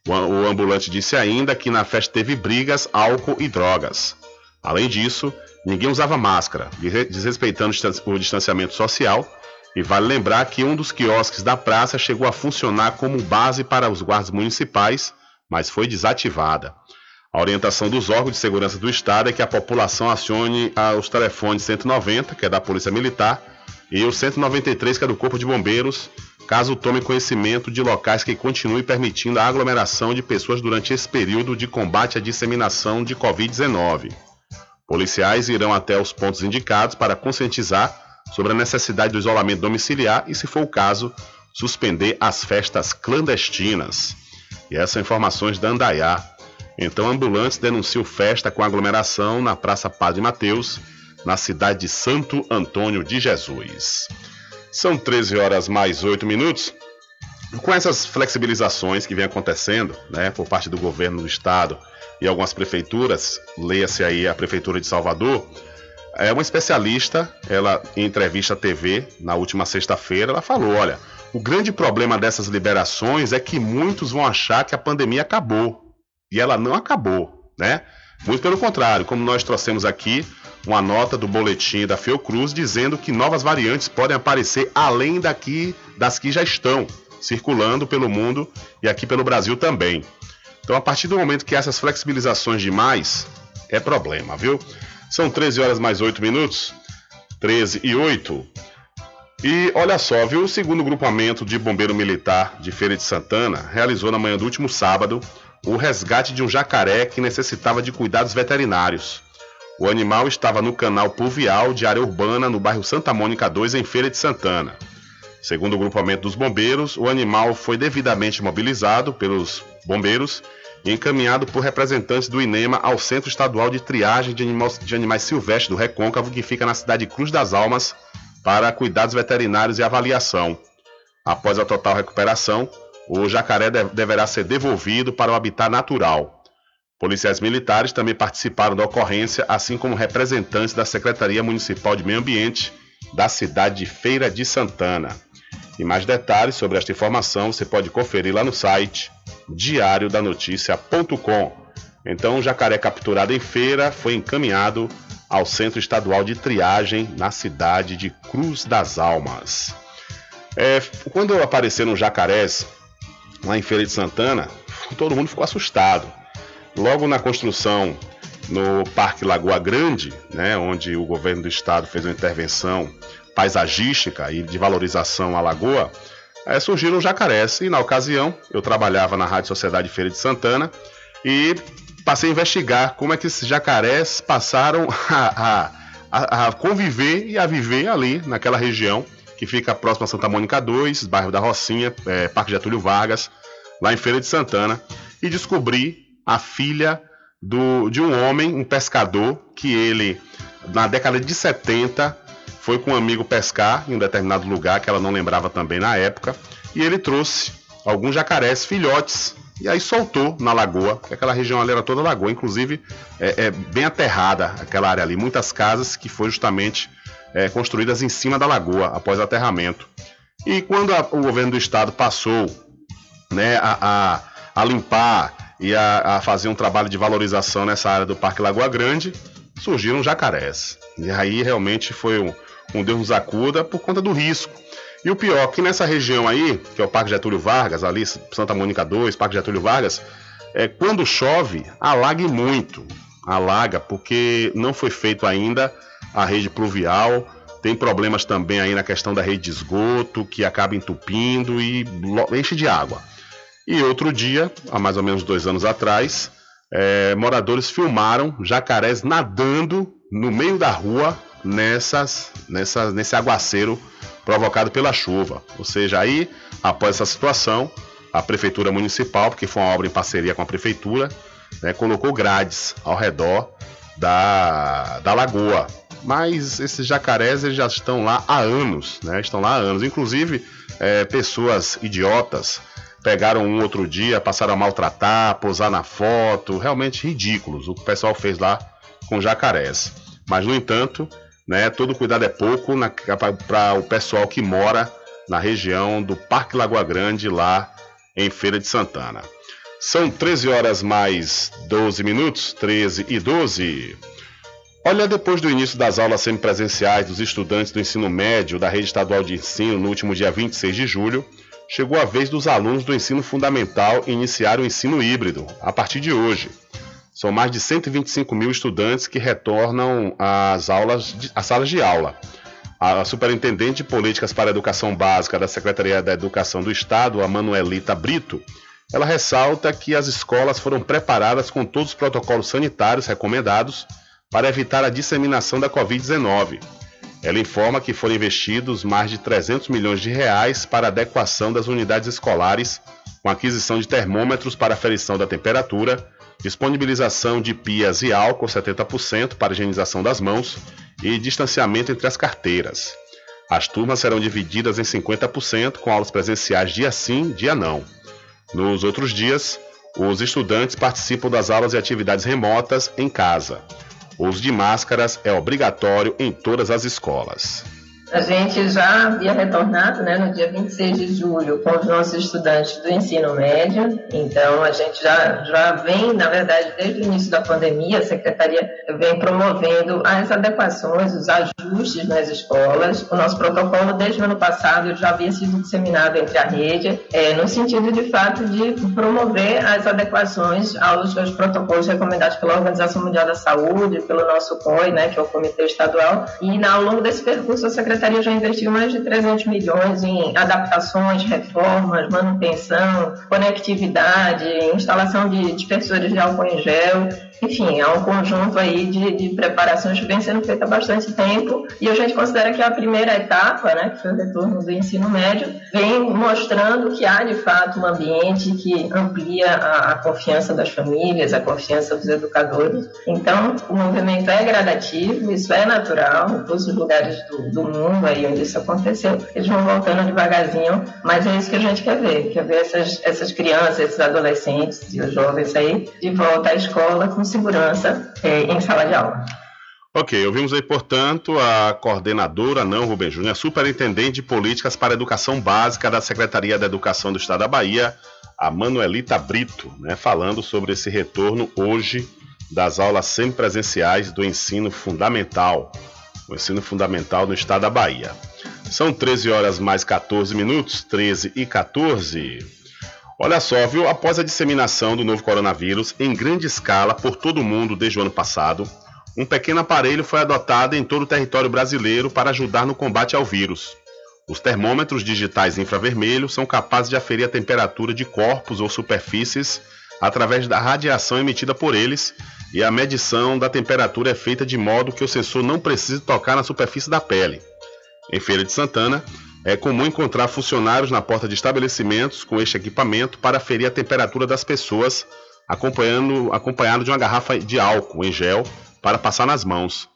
O, ambulante disse ainda que na festa teve brigas, álcool e drogas. Além disso, ninguém usava máscara, desrespeitando o distanciamento social, E vale lembrar que um dos quiosques da praça chegou a funcionar como base para os guardas municipais, mas foi desativada. A orientação dos órgãos de segurança do Estado é que a população acione ah, os telefones 190, que é da Polícia Militar, e o 193, que é do Corpo de Bombeiros, caso tome conhecimento de locais que continuem permitindo a aglomeração de pessoas durante esse período de combate à disseminação de Covid-19. Policiais irão até os pontos indicados para conscientizar sobre a necessidade do isolamento domiciliar e, se for o caso, suspender as festas clandestinas. E essas são informações da Andaiá. Então, ambulantes denunciam festa com aglomeração na Praça Padre Mateus, na cidade de Santo Antônio de Jesus. São 13 horas mais 8 minutos. Com essas flexibilizações que vem acontecendo, né, por parte do governo do estado e algumas prefeituras, leia-se aí a prefeitura de Salvador, é uma especialista, ela em entrevista à TV na última sexta-feira, ela falou, olha, o grande problema dessas liberações é que muitos vão achar que a pandemia acabou. E ela não acabou, né? Muito pelo contrário, como nós trouxemos aqui uma nota do boletim da Fiocruz dizendo que novas variantes podem aparecer além daqui das que já estão circulando pelo mundo e aqui pelo Brasil também. Então, a partir do momento que essas flexibilizações demais é problema, viu? São 13 horas mais 8 minutos, 13 e 8. E olha só, viu? O segundo grupamento de bombeiro militar de Feira de Santana realizou na manhã do último sábado o resgate de um jacaré que necessitava de cuidados veterinários. O animal estava no canal pluvial de área urbana no bairro Santa Mônica 2, em Feira de Santana. Segundo o grupamento dos bombeiros, o animal foi devidamente mobilizado pelos bombeiros e encaminhado por representantes do INEMA ao Centro Estadual de Triagem de Animais, de Animais Silvestres do Recôncavo, que fica na cidade de Cruz das Almas, para cuidados veterinários e avaliação. Após a total recuperação, o jacaré deverá ser devolvido para o habitat natural. Policiais militares também participaram da ocorrência, assim como representantes da Secretaria Municipal de Meio Ambiente da cidade de Feira de Santana. E mais detalhes sobre esta informação você pode conferir lá no site diariodanoticia.com. Então, o jacaré capturado em feira foi encaminhado ao Centro Estadual de Triagem na cidade de Cruz das Almas. É, quando apareceram jacarés lá em Feira de Santana, todo mundo ficou assustado. Logo na construção no Parque Lagoa Grande, né, onde o governo do estado fez uma intervenção paisagística e de valorização à lagoa, é, surgiram jacarés. E na ocasião, eu trabalhava na Rádio Sociedade Feira de Santana e passei a investigar como é que esses jacarés passaram a, a, a conviver e a viver ali naquela região que fica próximo a Santa Mônica 2, bairro da Rocinha, é, Parque Getúlio Vargas, lá em Feira de Santana, e descobri a filha do, de um homem, um pescador, que ele, na década de 70, foi com um amigo pescar em um determinado lugar que ela não lembrava também na época, e ele trouxe alguns jacarés filhotes e aí soltou na lagoa, porque aquela região ali era toda lagoa, inclusive é, é bem aterrada aquela área ali, muitas casas que foram justamente é, construídas em cima da lagoa após aterramento. E quando a, o governo do estado passou né, a, a, a limpar e a, a fazer um trabalho de valorização nessa área do Parque Lagoa Grande, surgiram jacarés. E aí realmente foi um, um Deus nos acuda por conta do risco. E o pior, que nessa região aí, que é o Parque Getúlio Vargas, ali Santa Mônica 2, Parque Getúlio Vargas, é, quando chove, alaga muito. Alaga, porque não foi feito ainda a rede pluvial. Tem problemas também aí na questão da rede de esgoto, que acaba entupindo e enche de água. E outro dia, há mais ou menos dois anos atrás, é, moradores filmaram jacarés nadando no meio da rua nessas, nessas, nesse aguaceiro provocado pela chuva. Ou seja, aí, após essa situação, a prefeitura municipal, porque foi uma obra em parceria com a prefeitura, né, colocou grades ao redor da, da lagoa. Mas esses jacarés eles já estão lá há anos, né? Estão lá há anos. Inclusive, é, pessoas idiotas pegaram um outro dia, passaram a maltratar, posar na foto, realmente ridículos o que o pessoal fez lá com jacarés. Mas, no entanto, né, todo cuidado é pouco para o pessoal que mora na região do Parque Lagoa Grande, lá em Feira de Santana. São 13 horas mais 12 minutos, 13 e 12. Olha, depois do início das aulas semipresenciais dos estudantes do ensino médio da rede estadual de ensino no último dia 26 de julho, chegou a vez dos alunos do ensino fundamental iniciar o ensino híbrido, a partir de hoje. São mais de 125 mil estudantes que retornam às aulas, às salas de aula. A superintendente de políticas para a educação básica da Secretaria da Educação do Estado, a Manuelita Brito, ela ressalta que as escolas foram preparadas com todos os protocolos sanitários recomendados para evitar a disseminação da Covid-19. Ela informa que foram investidos mais de 300 milhões de reais para adequação das unidades escolares, com aquisição de termômetros para aferição da temperatura, disponibilização de pias e álcool 70% para higienização das mãos e distanciamento entre as carteiras. As turmas serão divididas em 50%, com aulas presenciais dia sim, dia não. Nos outros dias, os estudantes participam das aulas e atividades remotas em casa. O uso de máscaras é obrigatório em todas as escolas. A gente já havia retornado né, no dia 26 de julho com os nossos estudantes do ensino médio, então a gente já, já vem, na verdade, desde o início da pandemia, a Secretaria vem promovendo as adequações, os ajustes nas escolas. O nosso protocolo, desde o ano passado, já havia sido disseminado entre a rede, é, no sentido, de fato, de promover as adequações aos, aos protocolos recomendados pela Organização Mundial da Saúde, pelo nosso COI, né, que é o Comitê Estadual, e ao longo desse percurso a Secretaria Secretaria já investiu mais de 300 milhões em adaptações, reformas, manutenção, conectividade, instalação de dispersores de álcool em gel enfim, é um conjunto aí de, de preparações que vem sendo feita há bastante tempo e a gente considera que a primeira etapa, né, que foi o retorno do ensino médio, vem mostrando que há de fato um ambiente que amplia a, a confiança das famílias, a confiança dos educadores. Então, o movimento é gradativo, isso é natural, em todos os lugares do, do mundo aí onde isso aconteceu, eles vão voltando devagarzinho, mas é isso que a gente quer ver, quer ver essas, essas crianças, esses adolescentes e os jovens aí de volta à escola com segurança é, em sala de aula. Ok, ouvimos aí, portanto, a coordenadora, não Rubem Júnior, a superintendente de políticas para educação básica da Secretaria da Educação do Estado da Bahia, a Manuelita Brito, né, falando sobre esse retorno hoje das aulas semipresenciais do ensino fundamental, o ensino fundamental no Estado da Bahia. São 13 horas mais 14 minutos, 13 e 14. Olha só, viu? Após a disseminação do novo coronavírus em grande escala por todo o mundo desde o ano passado, um pequeno aparelho foi adotado em todo o território brasileiro para ajudar no combate ao vírus. Os termômetros digitais infravermelho são capazes de aferir a temperatura de corpos ou superfícies através da radiação emitida por eles, e a medição da temperatura é feita de modo que o sensor não precise tocar na superfície da pele. Em Feira de Santana, é comum encontrar funcionários na porta de estabelecimentos com este equipamento para ferir a temperatura das pessoas, acompanhando, acompanhado de uma garrafa de álcool em gel para passar nas mãos.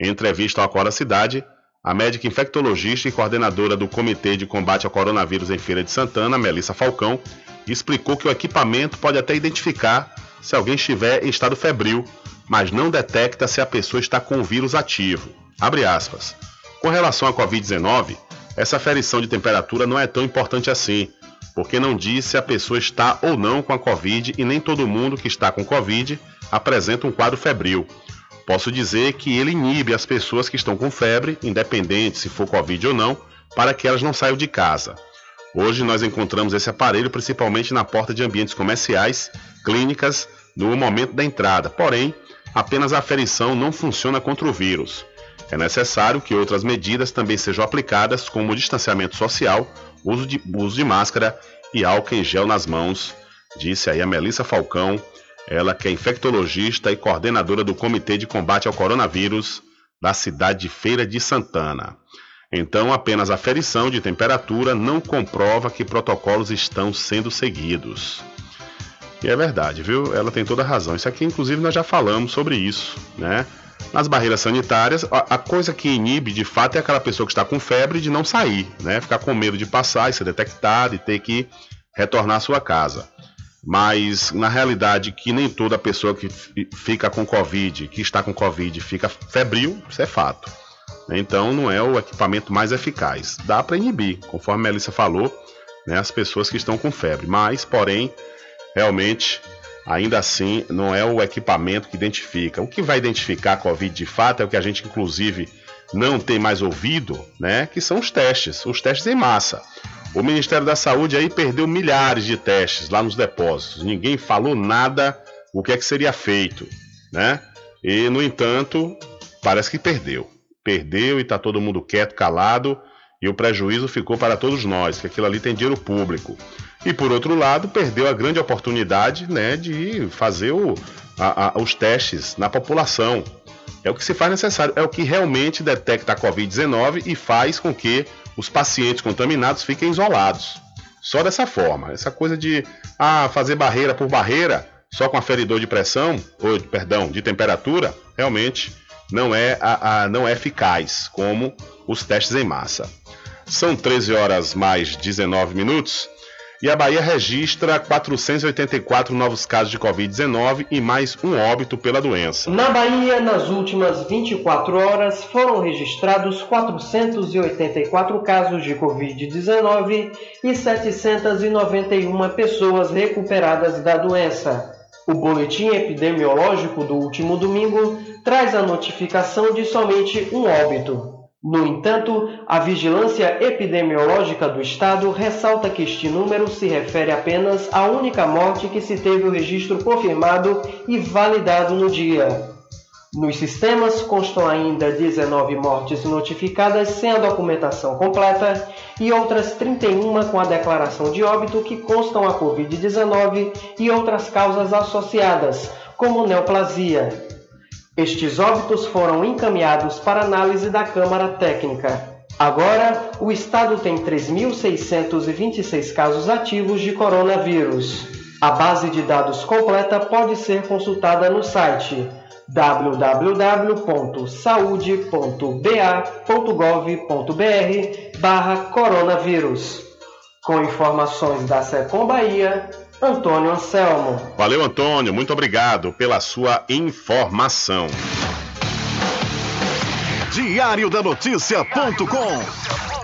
Em entrevista ao Acorda Cidade, a médica infectologista e coordenadora do Comitê de Combate ao Coronavírus em Feira de Santana, Melissa Falcão, explicou que o equipamento pode até identificar se alguém estiver em estado febril, mas não detecta se a pessoa está com o vírus ativo. Abre aspas. Com relação à Covid-19, essa ferição de temperatura não é tão importante assim, porque não diz se a pessoa está ou não com a Covid e nem todo mundo que está com Covid apresenta um quadro febril. Posso dizer que ele inibe as pessoas que estão com febre, independente se for Covid ou não, para que elas não saiam de casa. Hoje nós encontramos esse aparelho principalmente na porta de ambientes comerciais, clínicas, no momento da entrada. Porém, apenas a aferição não funciona contra o vírus. É necessário que outras medidas também sejam aplicadas, como o distanciamento social, uso de, uso de máscara e álcool em gel nas mãos, disse aí a Melissa Falcão, ela que é infectologista e coordenadora do Comitê de Combate ao Coronavírus da cidade de Feira de Santana. Então, apenas a ferição de temperatura não comprova que protocolos estão sendo seguidos. E é verdade, viu? Ela tem toda a razão. Isso aqui, inclusive, nós já falamos sobre isso, né? Nas barreiras sanitárias, a, coisa que inibe de fato é aquela pessoa que está com febre de não sair, né? Ficar com medo de passar e ser detectado e ter que retornar à sua casa. Mas na realidade que nem toda pessoa que fica com Covid, que está com Covid, fica febril, isso é fato. Então não é o equipamento mais eficaz. Dá para inibir, conforme a Melissa falou, né, as pessoas que estão com febre. Mas, porém, realmente ainda assim não é o equipamento que identifica. O que vai identificar a Covid de fato é o que a gente, inclusive, não tem mais ouvido, né? Que são os testes, os testes em massa. O Ministério da Saúde aí perdeu milhares de testes lá nos depósitos. Ninguém falou nada o que é que seria feito, né? E no entanto, parece que perdeu. Perdeu e está todo mundo quieto, calado, e o prejuízo ficou para todos nós, que aquilo ali tem dinheiro público. E por outro lado, perdeu a grande oportunidade né, de fazer o, a, a, os testes na população. É o que se faz necessário, é o que realmente detecta a Covid-19 e faz com que os pacientes contaminados fiquem isolados. Só dessa forma. Essa coisa de ah, fazer barreira por barreira, só com aferidor de pressão, ou perdão, de temperatura, realmente não é, a, a, não é eficaz como os testes em massa. São 13 horas mais 19 minutos. E a Bahia registra 484 novos casos de Covid-19 e mais um óbito pela doença. Na Bahia, nas últimas 24 horas, foram registrados 484 casos de Covid-19 e 791 pessoas recuperadas da doença. O boletim epidemiológico do último domingo traz a notificação de somente um óbito. No entanto, a Vigilância Epidemiológica do Estado ressalta que este número se refere apenas à única morte que se teve o registro confirmado e validado no dia. Nos sistemas constam ainda 19 mortes notificadas sem a documentação completa e outras 31 com a declaração de óbito que constam a Covid-19 e outras causas associadas, como neoplasia. Estes óbitos foram encaminhados para análise da Câmara Técnica. Agora, o estado tem 3.626 casos ativos de coronavírus. A base de dados completa pode ser consultada no site www.saude.ba.gov.br barra coronavírus. Com informações da Secom Bahia, Antônio Anselmo. Valeu, Antônio. Muito obrigado pela sua informação. Diário da Notícia.com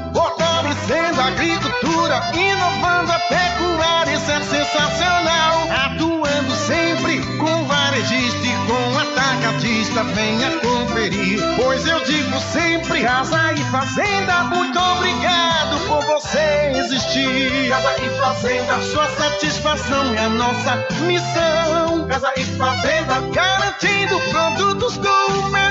Fortalecendo a agricultura, inovando a pecuária, isso é sensacional. Atuando sempre com varejista e com atacadista, venha conferir. Pois eu digo sempre: Casa e Fazenda, muito obrigado por você existir. Casa e Fazenda, sua satisfação é a nossa missão. Casa e Fazenda, garantindo produtos com o melhor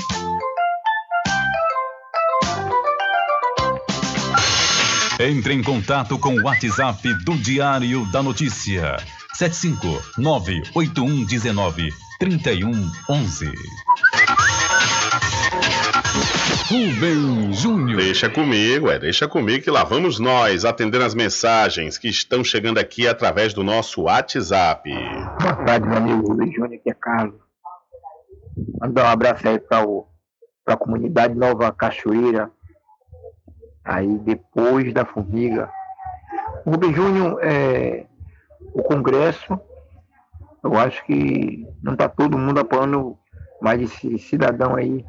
Entre em contato com o WhatsApp do Diário da Notícia. 759-8119-3111. Rubem Júnior. Deixa comigo, é, deixa comigo que lá vamos nós atendendo as mensagens que estão chegando aqui através do nosso WhatsApp. Boa tarde, meu amigo Rubem Júnior, aqui é Carlos. Mandar um abraço aí para a comunidade Nova Cachoeira, aí depois da Formiga. O Rubem Júnior, é, o Congresso, eu acho que não está todo mundo apoiando mais esse cidadão aí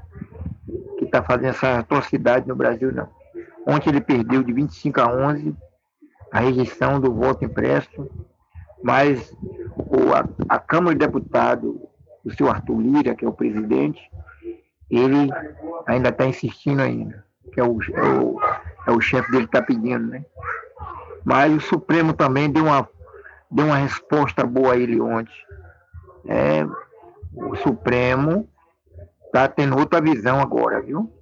que está fazendo essa atrocidade no Brasil, não. Ontem ele perdeu de 25 a 11 a rejeição do voto impresso, mas o, a, a Câmara de Deputados, o senhor Arthur Lira, que é o presidente, ele ainda está insistindo ainda, que é o, é o, é o chefe dele está pedindo, né? Mas o Supremo também deu uma, deu uma resposta boa a ele ontem. É, o Supremo está tendo outra visão agora, viu?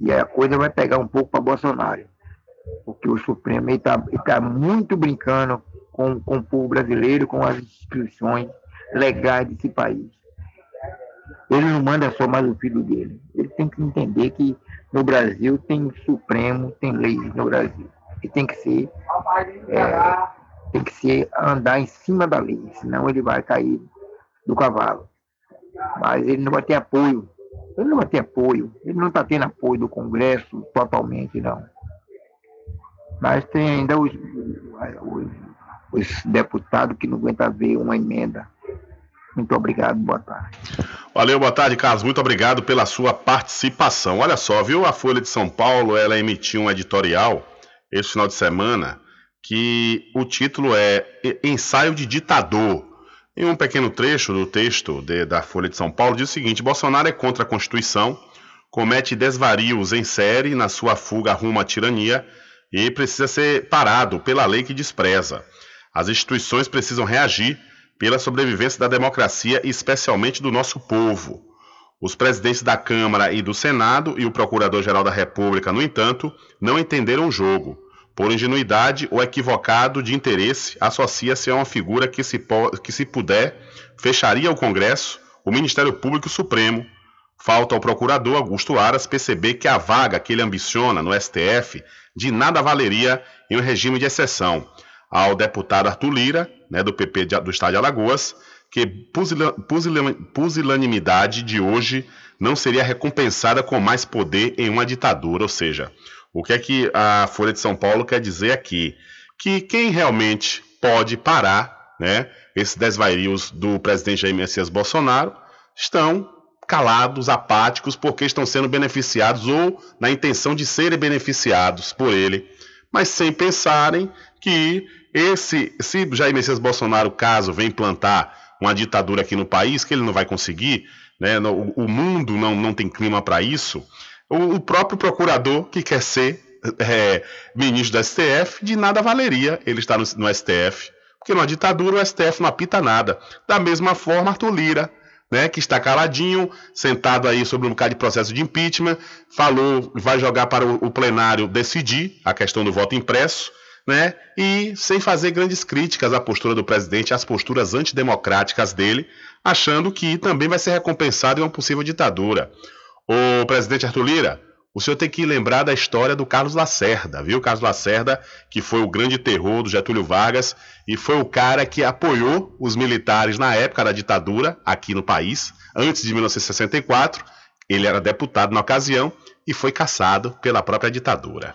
E a coisa vai pegar um pouco para Bolsonaro. Porque o Supremo está tá muito brincando com, com o povo brasileiro, com as instituições legais desse país. Ele não manda só mais o filho dele. Ele tem que entender que no Brasil tem Supremo, tem leis no Brasil. E tem que ser, é, tem que ser andar em cima da lei, senão ele vai cair do cavalo. Mas ele não vai ter apoio. Ele não vai ter apoio. Ele não está tendo apoio do Congresso totalmente, não. Mas tem ainda os, os, os deputados que não aguentam ver uma emenda. Muito obrigado, boa tarde. Valeu, boa tarde, Carlos. Muito obrigado pela sua participação. Olha só, viu? A Folha de São Paulo, ela emitiu um editorial esse final de semana que o título é Ensaio de Ditador. Em um pequeno trecho do texto de, da Folha de São Paulo diz o seguinte: Bolsonaro é contra a Constituição, comete desvarios em série na sua fuga rumo à tirania e precisa ser parado pela lei que despreza. As instituições precisam reagir pela sobrevivência da democracia e especialmente do nosso povo. Os presidentes da Câmara e do Senado e o Procurador-Geral da República, no entanto, não entenderam o jogo. Por ingenuidade ou equivocado de interesse, associa-se a uma figura que se, que, se puder, fecharia o Congresso, o Ministério Público Supremo. Falta ao procurador Augusto Aras perceber que a vaga que ele ambiciona no STF de nada valeria em um regime de exceção. Ao deputado Arthur Lira, né, do PP de, do Estado de Alagoas, que pusilanimidade de hoje não seria recompensada com mais poder em uma ditadura. Ou seja, o que é que a Folha de São Paulo quer dizer aqui? Que quem realmente pode parar né, esses desvarios do presidente Jair Messias Bolsonaro estão calados, apáticos, porque estão sendo beneficiados ou na intenção de serem beneficiados por ele, mas sem pensarem que esse, se Jair Messias Bolsonaro, caso venha implantar uma ditadura aqui no país, que ele não vai conseguir, né, no, o mundo não, não tem clima para isso, o, o, próprio procurador que quer ser é, ministro do STF, de nada valeria ele estar no, no STF, porque numa ditadura o STF não apita nada. Da mesma forma, Arthur Lira, né, que está caladinho, sentado aí sobre um bocado de processo de impeachment, falou, vai jogar para o, o plenário decidir a questão do voto impresso, né, e sem fazer grandes críticas à postura do presidente, às posturas antidemocráticas dele, achando que também vai ser recompensado em uma possível ditadura. O presidente Arthur Lira, o senhor tem que lembrar da história do Carlos Lacerda, viu? Carlos Lacerda, que foi o grande terror do Getúlio Vargas e foi o cara que apoiou os militares na época da ditadura aqui no país, antes de 1964. Ele era deputado na ocasião e foi caçado pela própria ditadura.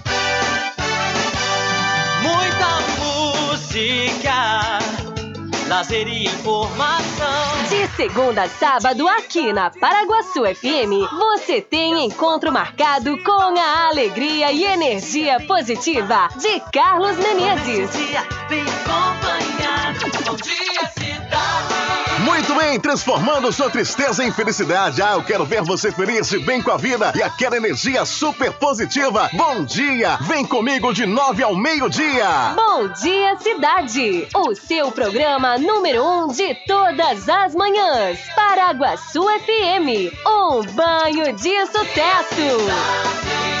Música, lazer e informação. De segunda a sábado, aqui na Paraguaçu FM, você tem encontro marcado com a alegria e energia positiva de Carlos Menezes. Vem acompanhar. Bom dia, cidade. Muito bem, transformando sua tristeza em felicidade. Ah, eu quero ver você feliz e bem com a vida e aquela energia super positiva. Bom dia! Vem comigo de nove ao meio-dia. Bom dia, cidade! O seu programa número um de todas as manhãs. Paraguaçu FM. Um banho de sucesso.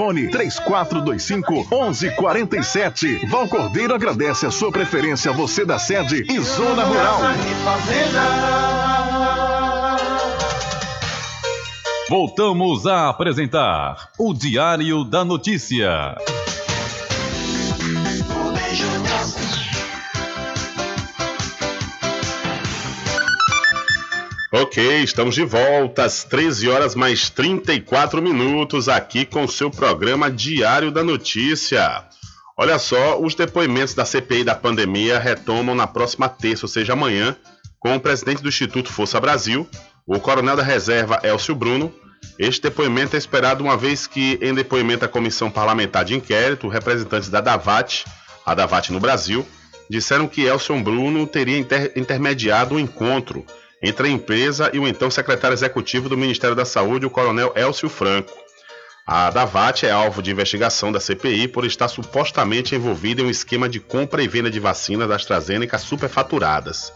3425 1147. Val Cordeiro agradece a sua preferência, você da sede e Zona Rural. Voltamos a apresentar o Diário da Notícia. Ok, estamos de volta às 13 horas mais 34 minutos aqui com o seu programa Diário da Notícia. Olha só, os depoimentos da CPI da pandemia retomam na próxima terça, ou seja, amanhã, com o presidente do Instituto Força Brasil, o coronel da reserva Elcio Bruno. Este depoimento é esperado uma vez que, em depoimento à Comissão Parlamentar de Inquérito, representantes da DAVAT, a DAVAT no Brasil, disseram que Elcio Bruno teria inter intermediado o um encontro entre a empresa e o então secretário executivo do Ministério da Saúde, o coronel Elcio Franco. A Davat é alvo de investigação da CPI por estar supostamente envolvida em um esquema de compra e venda de vacinas da AstraZeneca superfaturadas.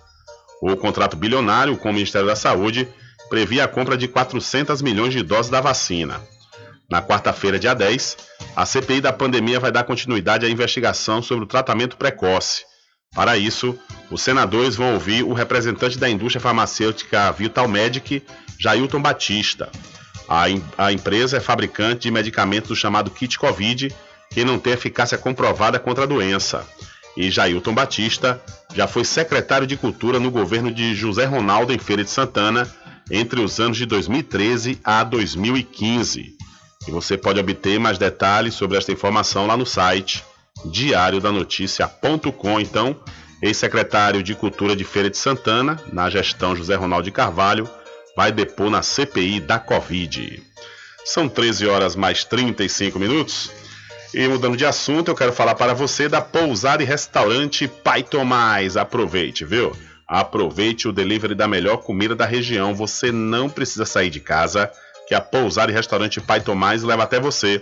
O contrato bilionário com o Ministério da Saúde previa a compra de 400 milhões de doses da vacina. Na quarta-feira, dia 10, a CPI da pandemia vai dar continuidade à investigação sobre o tratamento precoce para isso, os senadores vão ouvir o representante da indústria farmacêutica Vitalmedic, Jailton Batista. A, a empresa é fabricante de medicamentos chamado kit Covid, que não tem eficácia comprovada contra a doença. E Jailton Batista já foi secretário de Cultura no governo de José Ronaldo em Feira de Santana entre os anos de 2013 a 2015. E você pode obter mais detalhes sobre esta informação lá no site diariodanoticia.com. Então, ex-secretário de Cultura de Feira de Santana, na gestão José Ronaldo de Carvalho, vai depor na CPI da Covid. São 13 horas mais 35 minutos. E mudando de assunto, eu quero falar para você da pousada e restaurante Pai Tomás. Aproveite, viu? Aproveite o delivery da melhor comida da região. Você não precisa sair de casa, que a pousada e restaurante Pai Tomás leva até você.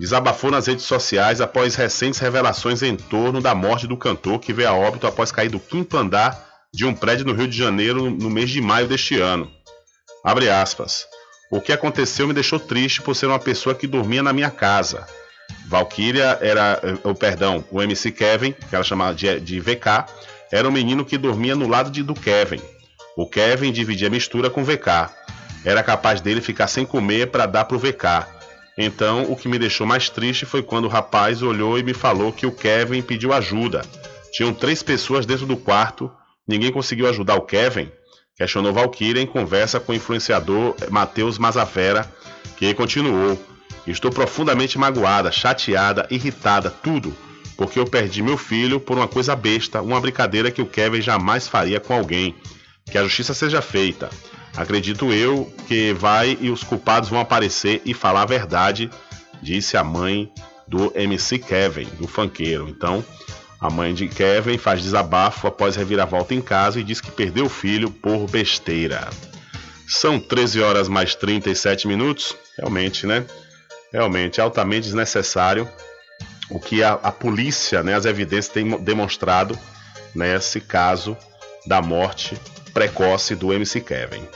desabafou nas redes sociais após recentes revelações em torno da morte do cantor que veio a óbito após cair do quinto andar de um prédio no Rio de Janeiro no mês de maio deste ano. Abre aspas. O que aconteceu me deixou triste por ser uma pessoa que dormia na minha casa. Valkyria era, o perdão, o MC Kevin, que ela chamava de, de VK, era um menino que dormia no lado de, do Kevin. O Kevin dividia a mistura com VK. Era capaz dele ficar sem comer para dar pro VK. Então, o que me deixou mais triste foi quando o rapaz olhou e me falou que o Kevin pediu ajuda. Tinham três pessoas dentro do quarto, ninguém conseguiu ajudar o Kevin. questionou Valkyria em conversa com o influenciador Matheus Mazafera, que continuou. Estou profundamente magoada, chateada, irritada, tudo, porque eu perdi meu filho por uma coisa besta, uma brincadeira que o Kevin jamais faria com alguém. Que a justiça seja feita. Acredito eu que vai e os culpados vão aparecer e falar a verdade, disse a mãe do MC Kevin, do funkeiro. Então, a mãe de Kevin faz desabafo após reviravolta em casa e diz que perdeu o filho por besteira. São 13 horas mais 37 minutos. Realmente, né? Realmente, altamente desnecessário o que a, a polícia, né, as evidências têm demonstrado nesse caso da morte precoce do MC Kevin.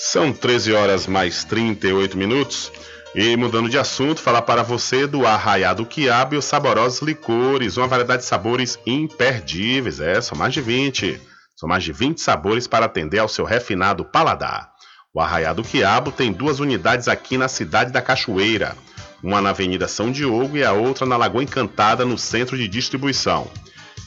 São 13 horas mais 38 minutos. E mudando de assunto, falar para você do Arraiado Quiabo e os saborosos licores, uma variedade de sabores imperdíveis, é, são mais de 20. São mais de 20 sabores para atender ao seu refinado paladar. O Arraiado Quiabo tem duas unidades aqui na cidade da Cachoeira, uma na Avenida São Diogo e a outra na Lagoa Encantada, no centro de distribuição.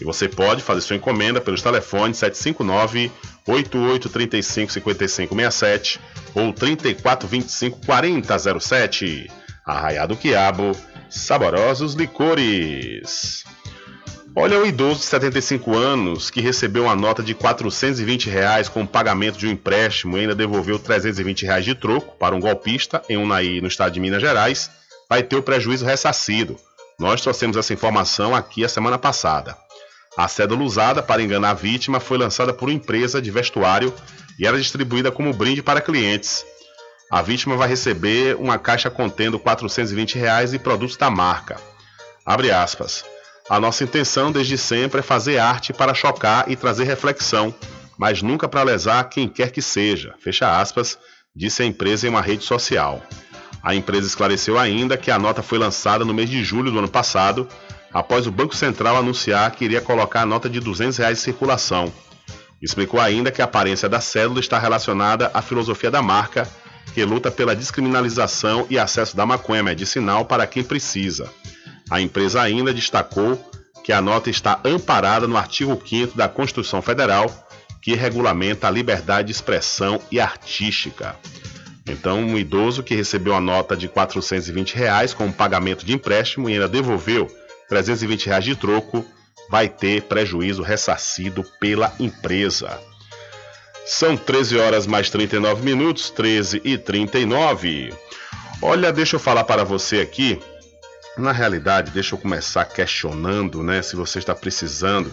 E você pode fazer sua encomenda pelos telefones 759 8835 5567 ou 3425 4007. Arraiado Quiabo, saborosos licores. Olha o idoso de 75 anos que recebeu uma nota de 420 reais com pagamento de um empréstimo e ainda devolveu 320 reais de troco para um golpista em Unaí, no estado de Minas Gerais, vai ter o prejuízo ressarcido. Nós trouxemos essa informação aqui a semana passada. A cédula usada para enganar a vítima foi lançada por uma empresa de vestuário e era distribuída como brinde para clientes. A vítima vai receber uma caixa contendo 420 reais e produtos da marca. Abre aspas. A nossa intenção desde sempre é fazer arte para chocar e trazer reflexão, mas nunca para lesar quem quer que seja. Fecha aspas, disse a empresa em uma rede social. A empresa esclareceu ainda que a nota foi lançada no mês de julho do ano passado após o Banco Central anunciar que iria colocar a nota de 200 reais em circulação. Explicou ainda que a aparência da cédula está relacionada à filosofia da marca, que luta pela descriminalização e acesso da maconha medicinal para quem precisa. A empresa ainda destacou que a nota está amparada no artigo 5 da Constituição Federal, que regulamenta a liberdade de expressão e artística. Então, um idoso que recebeu a nota de 420 reais pagamento de empréstimo e ainda devolveu 320 reais de troco, vai ter prejuízo ressarcido pela empresa. São 13 horas mais 39 minutos, 13 e 39. Olha, deixa eu falar para você aqui. Na realidade, deixa eu começar questionando, né, se você está precisando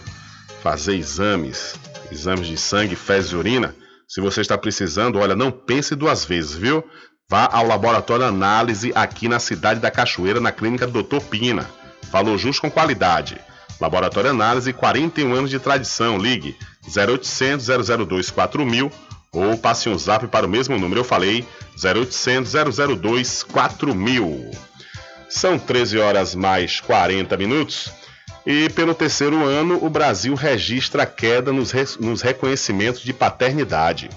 fazer exames, exames de sangue, fezes e urina. Se você está precisando, olha, não pense duas vezes, viu? Vá ao laboratório análise aqui na cidade da Cachoeira, na clínica do Dr. Pina. Falou justo com qualidade. Laboratório Análise, 41 anos de tradição. Ligue 0800 002 4000 ou passe um zap para o mesmo número. Eu falei 0800 002 4000. São 13 horas mais 40 minutos. E pelo terceiro ano, o Brasil registra queda nos, re nos reconhecimentos de paternidade.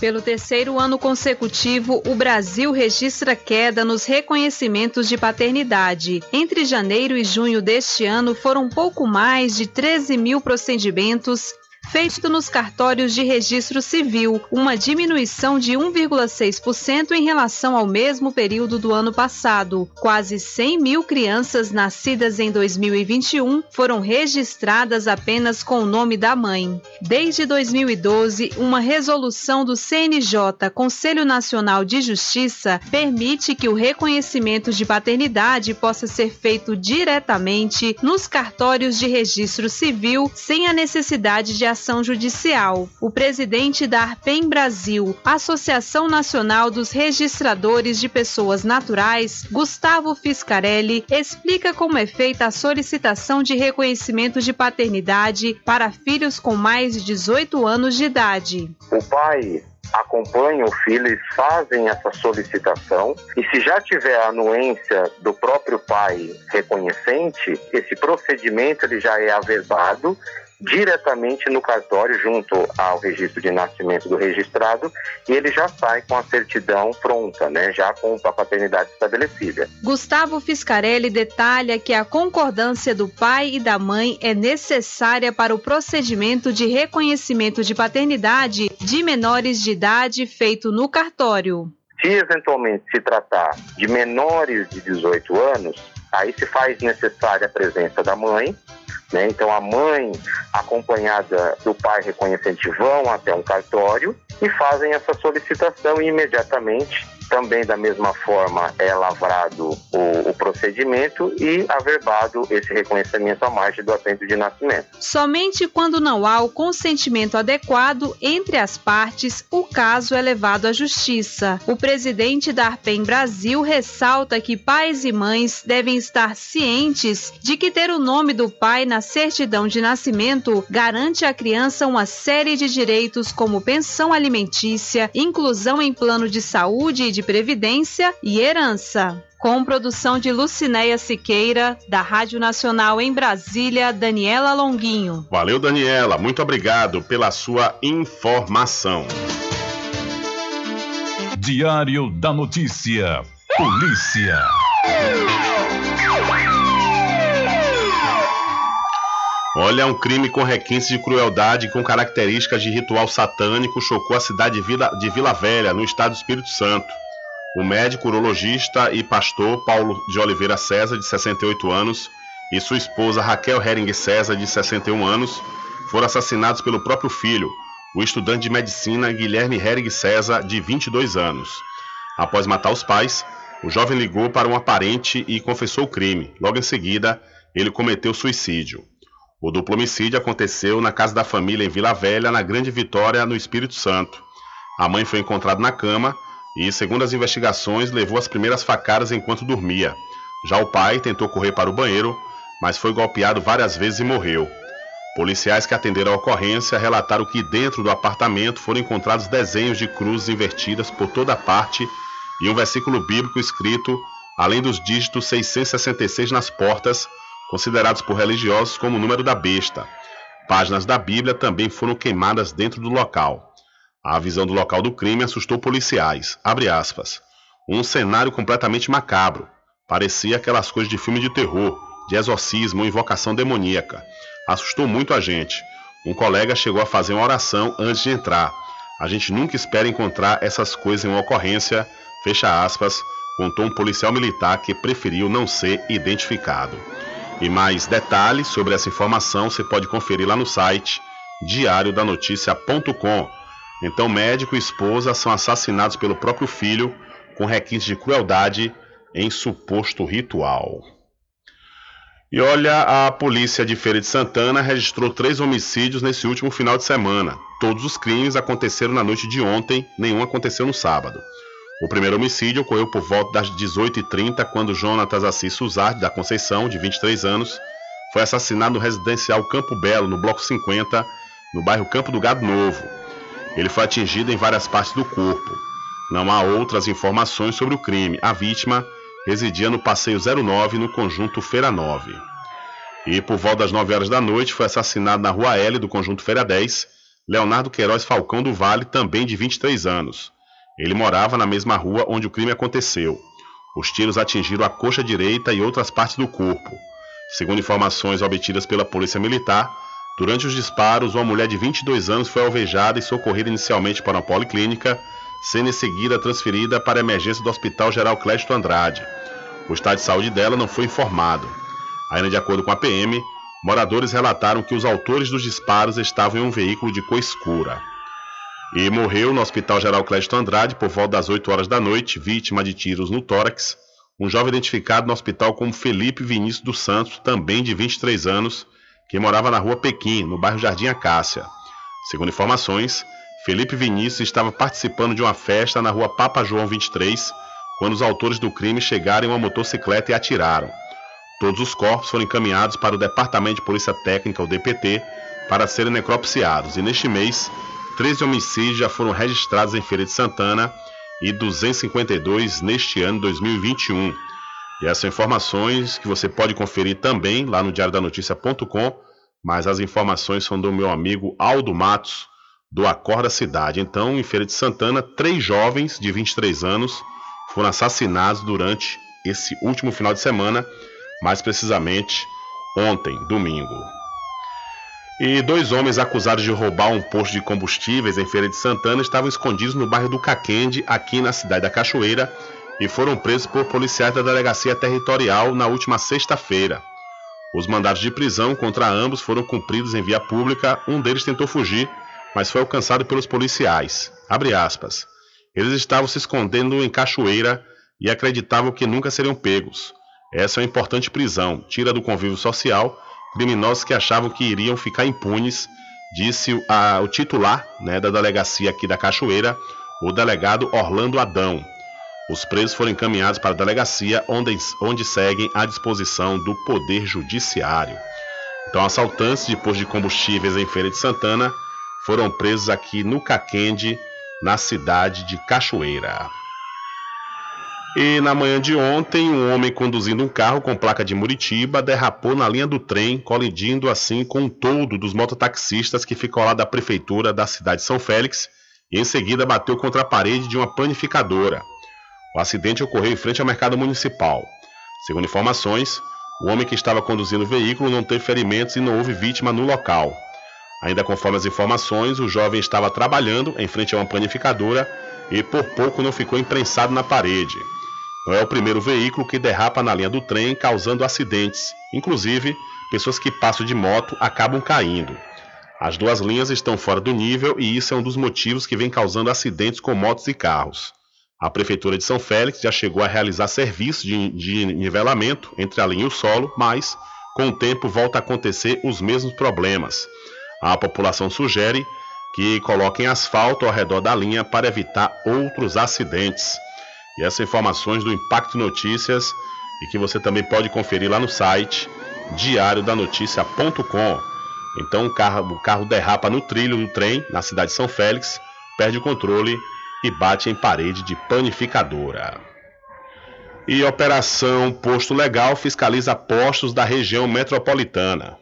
Pelo terceiro ano consecutivo, o Brasil registra queda nos reconhecimentos de paternidade. Entre janeiro e junho deste ano, foram pouco mais de 13 mil procedimentos feito nos cartórios de registro civil, uma diminuição de 1,6% em relação ao mesmo período do ano passado. Quase 100 mil crianças nascidas em 2021 foram registradas apenas com o nome da mãe. Desde 2012, uma resolução do CNJ, Conselho Nacional de Justiça, permite que o reconhecimento de paternidade possa ser feito diretamente nos cartórios de registro civil, sem a necessidade de ação judicial. O presidente da Arpem Brasil, Associação Nacional dos Registradores de Pessoas Naturais, Gustavo Fiscarelli, explica como é feita a solicitação de reconhecimento de paternidade para filhos com mais de 18 anos de idade. O pai acompanha o filho, eles fazem essa solicitação e se já tiver a anuência do próprio pai reconhecente, esse procedimento ele já é averbado diretamente no cartório, junto ao registro de nascimento do registrado, e ele já sai com a certidão pronta, né? Já com a paternidade estabelecida. Gustavo Fiscarelli detalha que a concordância do pai e da mãe é necessária para o procedimento de reconhecimento de paternidade de menores de idade feito no cartório. Se eventualmente se tratar de menores de 18 anos, aí se faz necessária a presença da mãe, né? Então a mãe, acompanhada do pai reconhecente, vão até um cartório e fazem essa solicitação e imediatamente também da mesma forma é lavrado o, o, procedimento e averbado esse reconhecimento à margem do assento de nascimento. Somente quando não há o consentimento adequado entre as partes, o caso é levado à justiça. O presidente da Arpem Brasil ressalta que pais e mães devem estar cientes de que ter o nome do pai na certidão de nascimento garante à criança uma série de direitos como pensão alimentícia, inclusão em plano de saúde e de previdência e herança. Com produção de Lucinéia Siqueira, da Rádio Nacional em Brasília, Daniela Longuinho. Valeu, Daniela. Muito obrigado pela sua informação. Diário da Notícia. Polícia. Olha, um crime com requintes de crueldade com características de ritual satânico chocou a cidade de Vila, de Vila Velha, no estado do Espírito Santo. O médico urologista e pastor Paulo de Oliveira César, de 68 anos, e sua esposa Raquel Hering César, de 61 anos, foram assassinados pelo próprio filho, o estudante de medicina Guilherme Hering César, de 22 anos. Após matar os pais, o jovem ligou para um parente e confessou o crime. Logo em seguida, ele cometeu suicídio. O duplo homicídio aconteceu na casa da família em Vila Velha, na Grande Vitória, no Espírito Santo. A mãe foi encontrada na cama e, segundo as investigações, levou as primeiras facadas enquanto dormia. Já o pai tentou correr para o banheiro, mas foi golpeado várias vezes e morreu. Policiais que atenderam a ocorrência relataram que dentro do apartamento foram encontrados desenhos de cruzes invertidas por toda parte e um versículo bíblico escrito, além dos dígitos 666 nas portas, considerados por religiosos como o número da besta. Páginas da Bíblia também foram queimadas dentro do local. A visão do local do crime assustou policiais. Um cenário completamente macabro. Parecia aquelas coisas de filme de terror, de exorcismo invocação demoníaca. Assustou muito a gente. Um colega chegou a fazer uma oração antes de entrar. A gente nunca espera encontrar essas coisas em uma ocorrência, fecha aspas, contou um policial militar que preferiu não ser identificado. E mais detalhes sobre essa informação você pode conferir lá no site diariodanoticia.com então, médico e esposa são assassinados pelo próprio filho com requintes de crueldade em suposto ritual. E olha, a polícia de Feira de Santana registrou três homicídios nesse último final de semana. Todos os crimes aconteceram na noite de ontem, nenhum aconteceu no sábado. O primeiro homicídio ocorreu por volta das 18h30, quando Jonatas Assis Suzard, da Conceição, de 23 anos, foi assassinado no residencial Campo Belo, no Bloco 50, no bairro Campo do Gado Novo. Ele foi atingido em várias partes do corpo. Não há outras informações sobre o crime. A vítima residia no Passeio 09, no conjunto Feira 9. E por volta das 9 horas da noite foi assassinado na Rua L do conjunto Feira 10, Leonardo Queiroz Falcão do Vale, também de 23 anos. Ele morava na mesma rua onde o crime aconteceu. Os tiros atingiram a coxa direita e outras partes do corpo. Segundo informações obtidas pela Polícia Militar, Durante os disparos, uma mulher de 22 anos foi alvejada e socorrida inicialmente para uma policlínica, sendo em seguida transferida para a emergência do Hospital Geral Clésto Andrade. O estado de saúde dela não foi informado. Ainda de acordo com a PM, moradores relataram que os autores dos disparos estavam em um veículo de cor escura. E morreu no Hospital Geral Clésto Andrade por volta das 8 horas da noite, vítima de tiros no tórax, um jovem identificado no hospital como Felipe Vinícius dos Santos, também de 23 anos, que morava na rua Pequim, no bairro Jardim Acácia. Segundo informações, Felipe Vinícius estava participando de uma festa na rua Papa João 23, quando os autores do crime chegaram em uma motocicleta e atiraram. Todos os corpos foram encaminhados para o Departamento de Polícia Técnica, o DPT, para serem necropsiados. E neste mês, 13 homicídios já foram registrados em Feira de Santana e 252 neste ano 2021. E essas informações que você pode conferir também lá no diariodanoticia.com mas as informações são do meu amigo Aldo Matos, do Acorda Cidade. Então, em Feira de Santana, três jovens de 23 anos foram assassinados durante esse último final de semana, mais precisamente ontem, domingo. E dois homens acusados de roubar um posto de combustíveis em Feira de Santana estavam escondidos no bairro do Caquende, aqui na cidade da Cachoeira, e foram presos por policiais da Delegacia Territorial na última sexta-feira. Os mandados de prisão contra ambos foram cumpridos em via pública, um deles tentou fugir, mas foi alcançado pelos policiais. Eles estavam se escondendo em Cachoeira e acreditavam que nunca seriam pegos. Essa é uma importante prisão, tira do convívio social criminosos que achavam que iriam ficar impunes, disse a, o titular né, da delegacia aqui da Cachoeira, o delegado Orlando Adão. Os presos foram encaminhados para a delegacia, onde, onde seguem à disposição do Poder Judiciário. Então, assaltantes de posto de combustíveis em Feira de Santana foram presos aqui no Caquende, na cidade de Cachoeira. E na manhã de ontem, um homem conduzindo um carro com placa de Muritiba derrapou na linha do trem, colidindo assim com um todo dos mototaxistas que ficou lá da prefeitura da cidade de São Félix e em seguida bateu contra a parede de uma panificadora. O acidente ocorreu em frente ao mercado municipal. Segundo informações, o homem que estava conduzindo o veículo não teve ferimentos e não houve vítima no local. Ainda conforme as informações, o jovem estava trabalhando em frente a uma panificadora e por pouco não ficou imprensado na parede. Não é o primeiro veículo que derrapa na linha do trem, causando acidentes. Inclusive, pessoas que passam de moto acabam caindo. As duas linhas estão fora do nível e isso é um dos motivos que vem causando acidentes com motos e carros. A Prefeitura de São Félix já chegou a realizar serviços de, de nivelamento entre a linha e o solo, mas, com o tempo, volta a acontecer os mesmos problemas. A população sugere que coloquem asfalto ao redor da linha para evitar outros acidentes. E essas informações do Impacto Notícias e que você também pode conferir lá no site diariodanoticia.com. Então o carro, o carro derrapa no trilho do trem na cidade de São Félix, perde o controle e bate em parede de panificadora. E Operação Posto Legal fiscaliza postos da região metropolitana.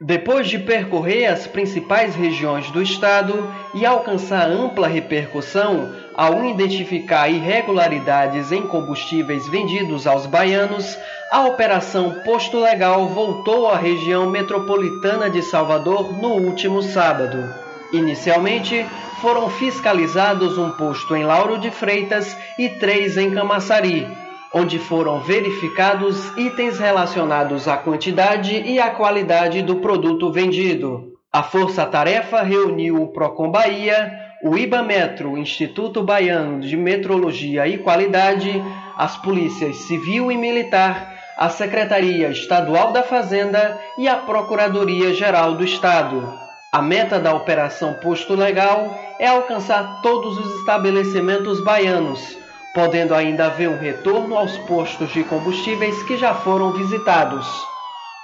Depois de percorrer as principais regiões do estado e alcançar ampla repercussão ao identificar irregularidades em combustíveis vendidos aos baianos, a Operação Posto Legal voltou à região metropolitana de Salvador no último sábado. Inicialmente, foram fiscalizados um posto em Lauro de Freitas e três em Camaçari, onde foram verificados itens relacionados à quantidade e à qualidade do produto vendido. A Força Tarefa reuniu o Procon Bahia, o IBAMetro, Instituto Baiano de Metrologia e Qualidade, as polícias civil e militar, a Secretaria Estadual da Fazenda e a Procuradoria Geral do Estado. A meta da Operação Posto Legal é alcançar todos os estabelecimentos baianos, podendo ainda haver um retorno aos postos de combustíveis que já foram visitados.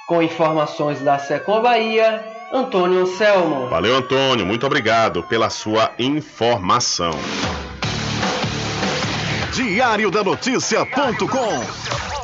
Com informações da Secom Bahia, Antônio Anselmo. Valeu, Antônio. Muito obrigado pela sua informação. Diário da Notícia.com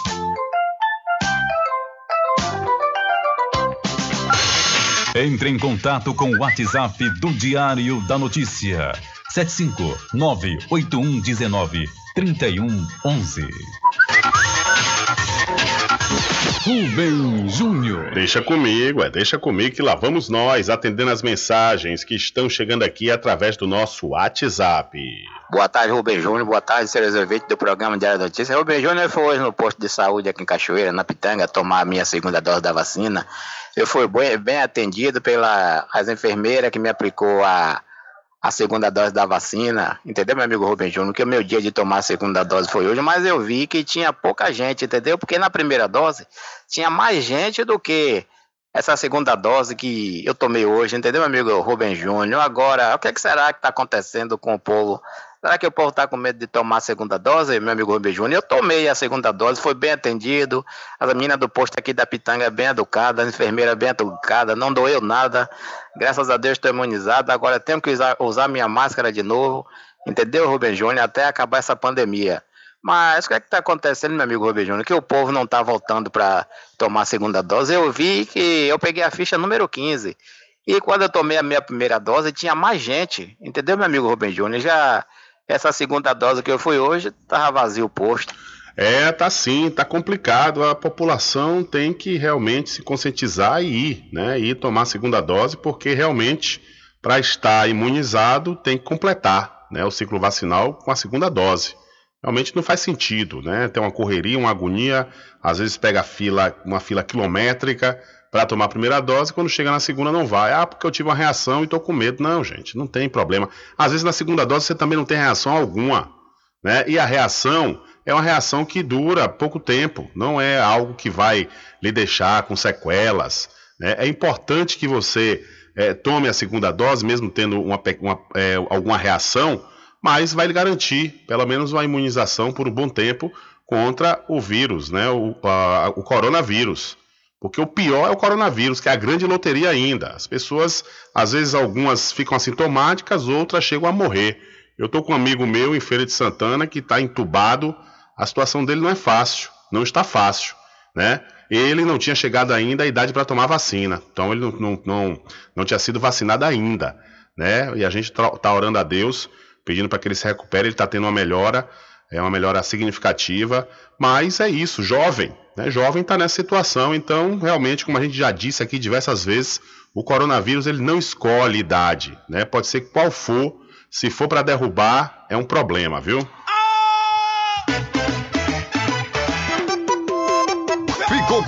Entre em contato com o WhatsApp do Diário da Notícia. 759-8119-3111. Rubem Júnior. Deixa comigo, é, deixa comigo que lá vamos nós atendendo as mensagens que estão chegando aqui através do nosso WhatsApp. Boa tarde, Rubem Júnior. Boa tarde, senhores ouvintes do programa Diário da Notícia. Rubem Júnior foi hoje no posto de saúde aqui em Cachoeira, na Pitanga, tomar a minha segunda dose da vacina. Eu fui bem, bem atendido pelas enfermeiras que me aplicou a, a segunda dose da vacina. Entendeu, meu amigo Rubem Júnior? Que o meu dia de tomar a segunda dose foi hoje, mas eu vi que tinha pouca gente, entendeu? Porque na primeira dose tinha mais gente do que essa segunda dose que eu tomei hoje, entendeu, meu amigo Rubem Júnior? Agora, o que, é que será que está acontecendo com o povo? Será que o povo está com medo de tomar a segunda dose, meu amigo Rubem Júnior? Eu tomei a segunda dose, foi bem atendido. A menina do posto aqui da Pitanga bem educada, a enfermeira bem educada, não doeu nada. Graças a Deus estou imunizado. Agora tenho que usar, usar minha máscara de novo, entendeu, Rubem Júnior? Até acabar essa pandemia. Mas o que é que está acontecendo, meu amigo Rubem Júnior? Que o povo não está voltando para tomar a segunda dose. Eu vi que eu peguei a ficha número 15. E quando eu tomei a minha primeira dose, tinha mais gente. Entendeu, meu amigo Rubem Júnior? Já essa segunda dose que eu fui hoje, tava vazio o posto. É, tá sim, tá complicado. A população tem que realmente se conscientizar e ir, né? Ir tomar a segunda dose, porque realmente, para estar imunizado, tem que completar né, o ciclo vacinal com a segunda dose. Realmente não faz sentido, né? Tem uma correria, uma agonia, às vezes pega fila, uma fila quilométrica para tomar a primeira dose, quando chega na segunda não vai. Ah, porque eu tive uma reação e estou com medo. Não, gente, não tem problema. Às vezes na segunda dose você também não tem reação alguma, né? E a reação é uma reação que dura pouco tempo, não é algo que vai lhe deixar com sequelas. Né? É importante que você é, tome a segunda dose, mesmo tendo uma, uma, é, alguma reação, mas vai lhe garantir pelo menos uma imunização por um bom tempo contra o vírus, né? o, a, o coronavírus. Porque o pior é o coronavírus, que é a grande loteria ainda. As pessoas, às vezes, algumas ficam assintomáticas, outras chegam a morrer. Eu estou com um amigo meu em Feira de Santana que está entubado. A situação dele não é fácil, não está fácil, né? Ele não tinha chegado ainda à idade para tomar vacina, então ele não, não, não, não tinha sido vacinado ainda, né? E a gente está orando a Deus, pedindo para que ele se recupere. Ele está tendo uma melhora, é uma melhora significativa, mas é isso, jovem, né? Jovem está nessa situação, então realmente, como a gente já disse aqui diversas vezes, o coronavírus ele não escolhe idade, né? Pode ser qual for, se for para derrubar, é um problema, viu?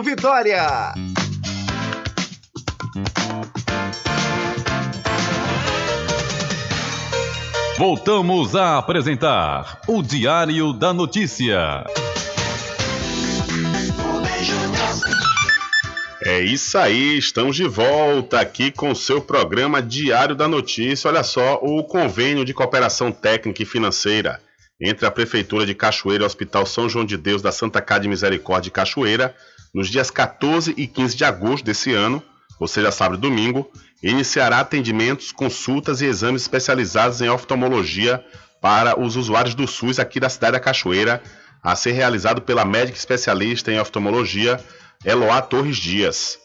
Vitória. Voltamos a apresentar o Diário da Notícia. É isso aí, estamos de volta aqui com o seu programa Diário da Notícia. Olha só, o convênio de cooperação técnica e financeira entre a Prefeitura de Cachoeira e o Hospital São João de Deus da Santa Casa de Misericórdia de Cachoeira, nos dias 14 e 15 de agosto desse ano, ou seja, sábado e domingo, iniciará atendimentos, consultas e exames especializados em oftalmologia para os usuários do SUS aqui da cidade da Cachoeira, a ser realizado pela médica especialista em oftalmologia Eloá Torres Dias.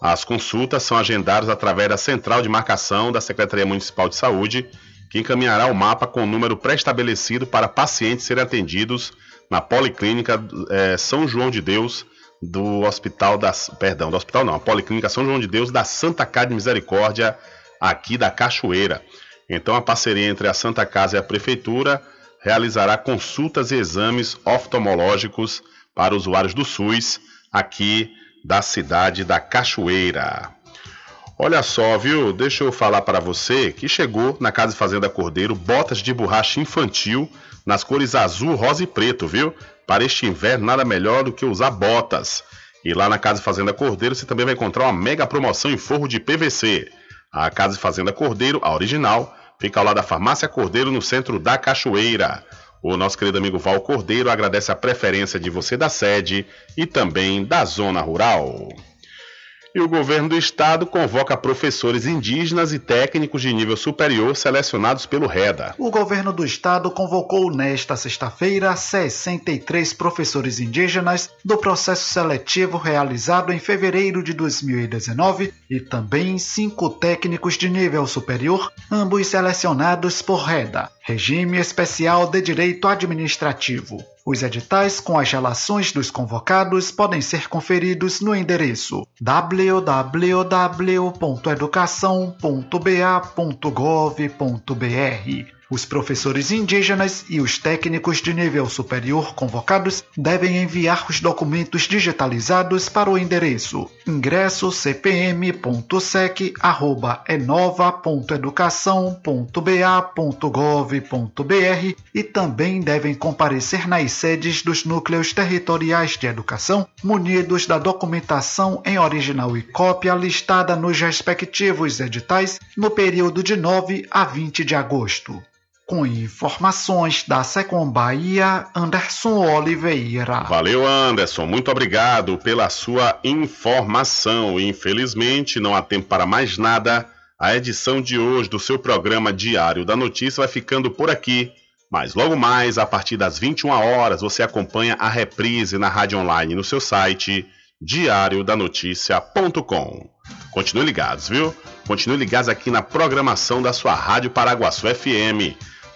As consultas são agendadas através da central de marcação da Secretaria Municipal de Saúde, que encaminhará o mapa com o número pré-estabelecido para pacientes serem atendidos na Policlínica eh, São João de Deus do Hospital das, perdão, do Hospital não, a Policlínica São João de Deus da Santa Casa de Misericórdia aqui da Cachoeira. Então a parceria entre a Santa Casa e a prefeitura realizará consultas e exames oftalmológicos para usuários do SUS aqui da cidade da Cachoeira. Olha só, viu? Deixa eu falar para você que chegou na Casa de Fazenda Cordeiro botas de borracha infantil nas cores azul, rosa e preto, viu? Para este inverno, nada melhor do que usar botas. E lá na Casa Fazenda Cordeiro você também vai encontrar uma mega promoção em forro de PVC. A Casa Fazenda Cordeiro, a original, fica ao lado da Farmácia Cordeiro, no centro da Cachoeira. O nosso querido amigo Val Cordeiro agradece a preferência de você da sede e também da zona rural. E o governo do estado convoca professores indígenas e técnicos de nível superior selecionados pelo REDA. O governo do estado convocou nesta sexta-feira 63 professores indígenas do processo seletivo realizado em fevereiro de 2019 e também cinco técnicos de nível superior, ambos selecionados por REDA, Regime Especial de Direito Administrativo. Os editais com as relações dos convocados podem ser conferidos no endereço www.educação.ba.gov.br. Os professores indígenas e os técnicos de nível superior convocados devem enviar os documentos digitalizados para o endereço cpm.sec@enova.educação.ba.gov.br e também devem comparecer nas sedes dos núcleos territoriais de educação munidos da documentação em original e cópia listada nos respectivos editais no período de 9 a 20 de agosto. Com informações da Secom Bahia, Anderson Oliveira. Valeu, Anderson. Muito obrigado pela sua informação. Infelizmente, não há tempo para mais nada. A edição de hoje do seu programa Diário da Notícia vai ficando por aqui. Mas logo mais, a partir das 21 horas, você acompanha a reprise na rádio online no seu site diariodanoticia.com. Continue ligados, viu? Continue ligados aqui na programação da sua Rádio Paraguaçu FM.